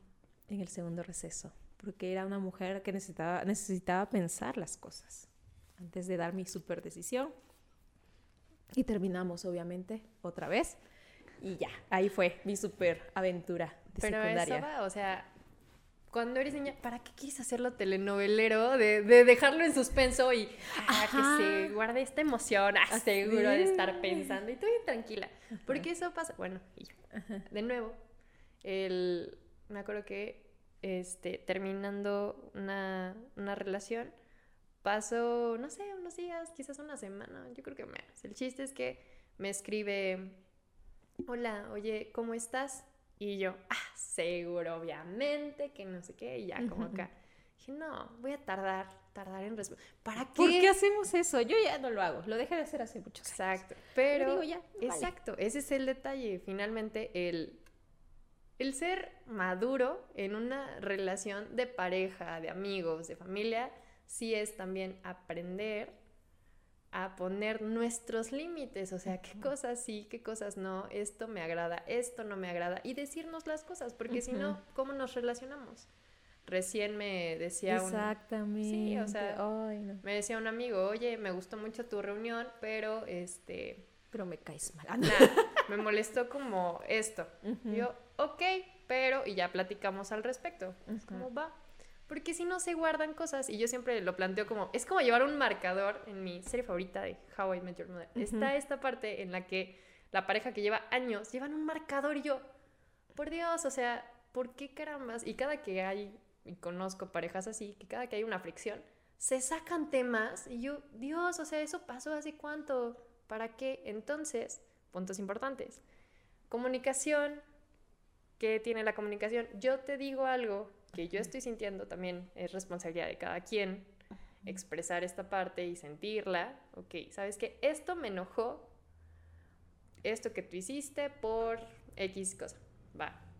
en el segundo receso porque era una mujer que necesitaba, necesitaba pensar las cosas antes de dar mi super decisión. Y terminamos, obviamente, otra vez. Y ya, ahí fue mi super aventura de Pero secundaria. Eso va, o sea, cuando eres niña, ¿para qué quieres hacerlo telenovelero? De, de dejarlo en suspenso y ah, que se guarde esta emoción, ah, seguro de estar pensando y estoy tranquila. Porque eso pasa. Bueno, y de nuevo, el, me acuerdo que este, terminando una, relación, paso, no sé, unos días, quizás una semana, yo creo que menos. El chiste es que me escribe, hola, oye, ¿cómo estás? Y yo, ah, seguro, obviamente, que no sé qué, y ya como acá. Dije, no, voy a tardar, tardar en responder. ¿Para qué? ¿Por qué hacemos eso? Yo ya no lo hago, lo dejé de hacer hace muchos Exacto, pero, ya, exacto, ese es el detalle. Finalmente, el el ser maduro en una relación de pareja, de amigos, de familia, sí es también aprender a poner nuestros límites, o sea, qué cosas sí, qué cosas no, esto me agrada, esto no me agrada, y decirnos las cosas, porque si no, ¿cómo nos relacionamos? Recién me decía Exactamente. Sí, o sea, me decía un amigo, oye, me gustó mucho tu reunión, pero este... Pero me caes mal. me molestó como esto. Yo, ok, pero, y ya platicamos al respecto. ¿Cómo va? Porque si no se guardan cosas, y yo siempre lo planteo como, es como llevar un marcador en mi serie favorita de How I Met Your Mother. Está esta parte en la que la pareja que lleva años llevan un marcador y yo, por Dios, o sea, ¿por qué carambas? Y cada que hay, y conozco parejas así, que cada que hay una fricción, se sacan temas y yo, Dios, o sea, eso pasó hace cuánto, ¿para qué? Entonces, puntos importantes. Comunicación, ¿Qué tiene la comunicación? Yo te digo algo que yo estoy sintiendo también, es responsabilidad de cada quien expresar esta parte y sentirla. Ok, ¿sabes qué? Esto me enojó, esto que tú hiciste por X cosa. Va.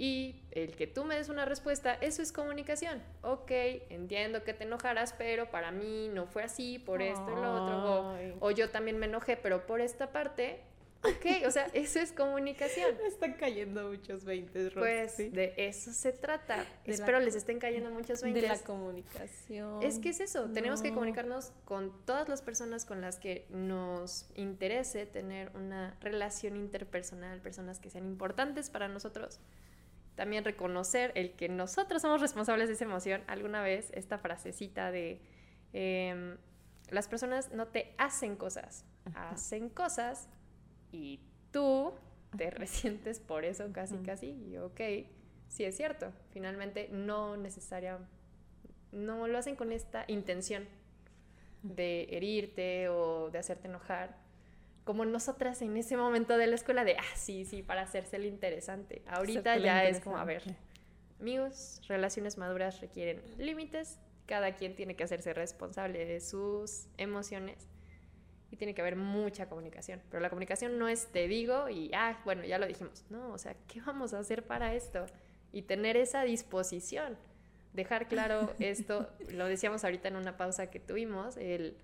Y el que tú me des una respuesta, eso es comunicación. Ok, entiendo que te enojaras, pero para mí no fue así, por esto y lo otro. O, o, yo también me enojé, pero por esta parte Ok, o sea, eso es comunicación. están cayendo muchos 20, Pues de eso se trata. Espero les estén cayendo muchos 20. De la comunicación. Es que es eso, tenemos que comunicarnos con todas las personas con las que nos interese tener una relación interpersonal, personas que sean importantes para nosotros. También reconocer el que nosotros somos responsables de esa emoción. Alguna vez esta frasecita de... Em, las personas no te hacen cosas, hacen cosas y tú te resientes por eso casi, casi. Y ok, sí es cierto. Finalmente no necesaria, no lo hacen con esta intención de herirte o de hacerte enojar. Como nosotras en ese momento de la escuela de, ah, sí, sí, para hacerse el interesante. Ahorita ya es como, a ver, amigos, relaciones maduras requieren límites, cada quien tiene que hacerse responsable de sus emociones y tiene que haber mucha comunicación. Pero la comunicación no es te digo y, ah, bueno, ya lo dijimos. No, o sea, ¿qué vamos a hacer para esto? Y tener esa disposición. Dejar claro esto, lo decíamos ahorita en una pausa que tuvimos, el,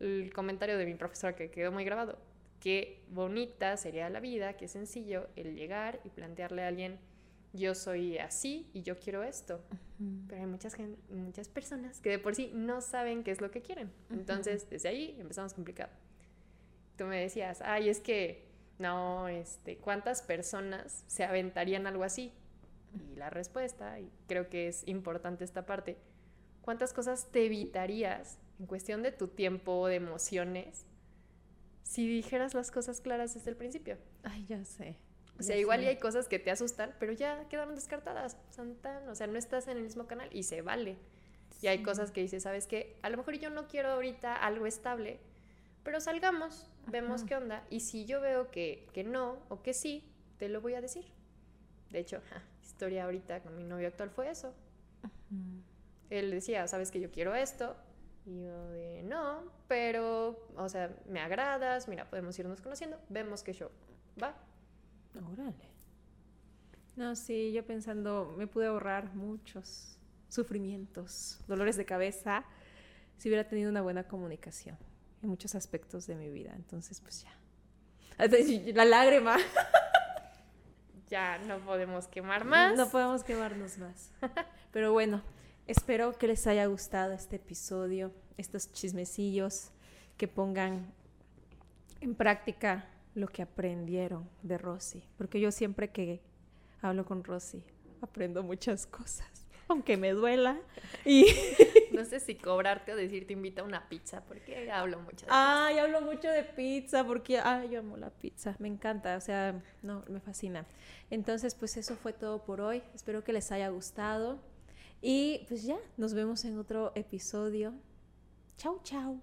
el comentario de mi profesora que quedó muy grabado. Qué bonita sería la vida, qué sencillo el llegar y plantearle a alguien, yo soy así y yo quiero esto. Pero hay muchas, muchas personas que de por sí no saben qué es lo que quieren. Entonces, desde ahí empezamos complicado. Tú me decías, ay, es que no, este, ¿cuántas personas se aventarían algo así? Y la respuesta, y creo que es importante esta parte, ¿cuántas cosas te evitarías en cuestión de tu tiempo, de emociones, si dijeras las cosas claras desde el principio? Ay, ya sé. O sea, igual y hay cosas que te asustan, pero ya quedaron descartadas. Son tan, o sea, no estás en el mismo canal y se vale. Y hay cosas que dices, ¿sabes qué? A lo mejor yo no quiero ahorita algo estable, pero salgamos, vemos qué onda. Y si yo veo que, que, no o que sí, te lo voy a decir. De hecho, historia ahorita con mi novio actual fue eso. Él decía, ¿sabes que yo quiero esto? Y yo de, no, pero, o sea, me agradas, mira, podemos irnos conociendo, vemos qué show. Va, Órale. No, sí, yo pensando, me pude ahorrar muchos sufrimientos, dolores de cabeza, si hubiera tenido una buena comunicación en muchos aspectos de mi vida. Entonces, pues ya. La lágrima. Ya no podemos quemar más. No podemos quemarnos más. Pero bueno, espero que les haya gustado este episodio, estos chismecillos, que pongan en práctica lo que aprendieron de Rosy, porque yo siempre que hablo con Rosy aprendo muchas cosas, aunque me duela. Y no sé si cobrarte o decirte invita a una pizza, porque hablo mucho de Ay, hablo mucho de pizza, porque ay, yo amo la pizza, me encanta, o sea, no, me fascina. Entonces, pues eso fue todo por hoy. Espero que les haya gustado y pues ya, nos vemos en otro episodio. Chau, chau.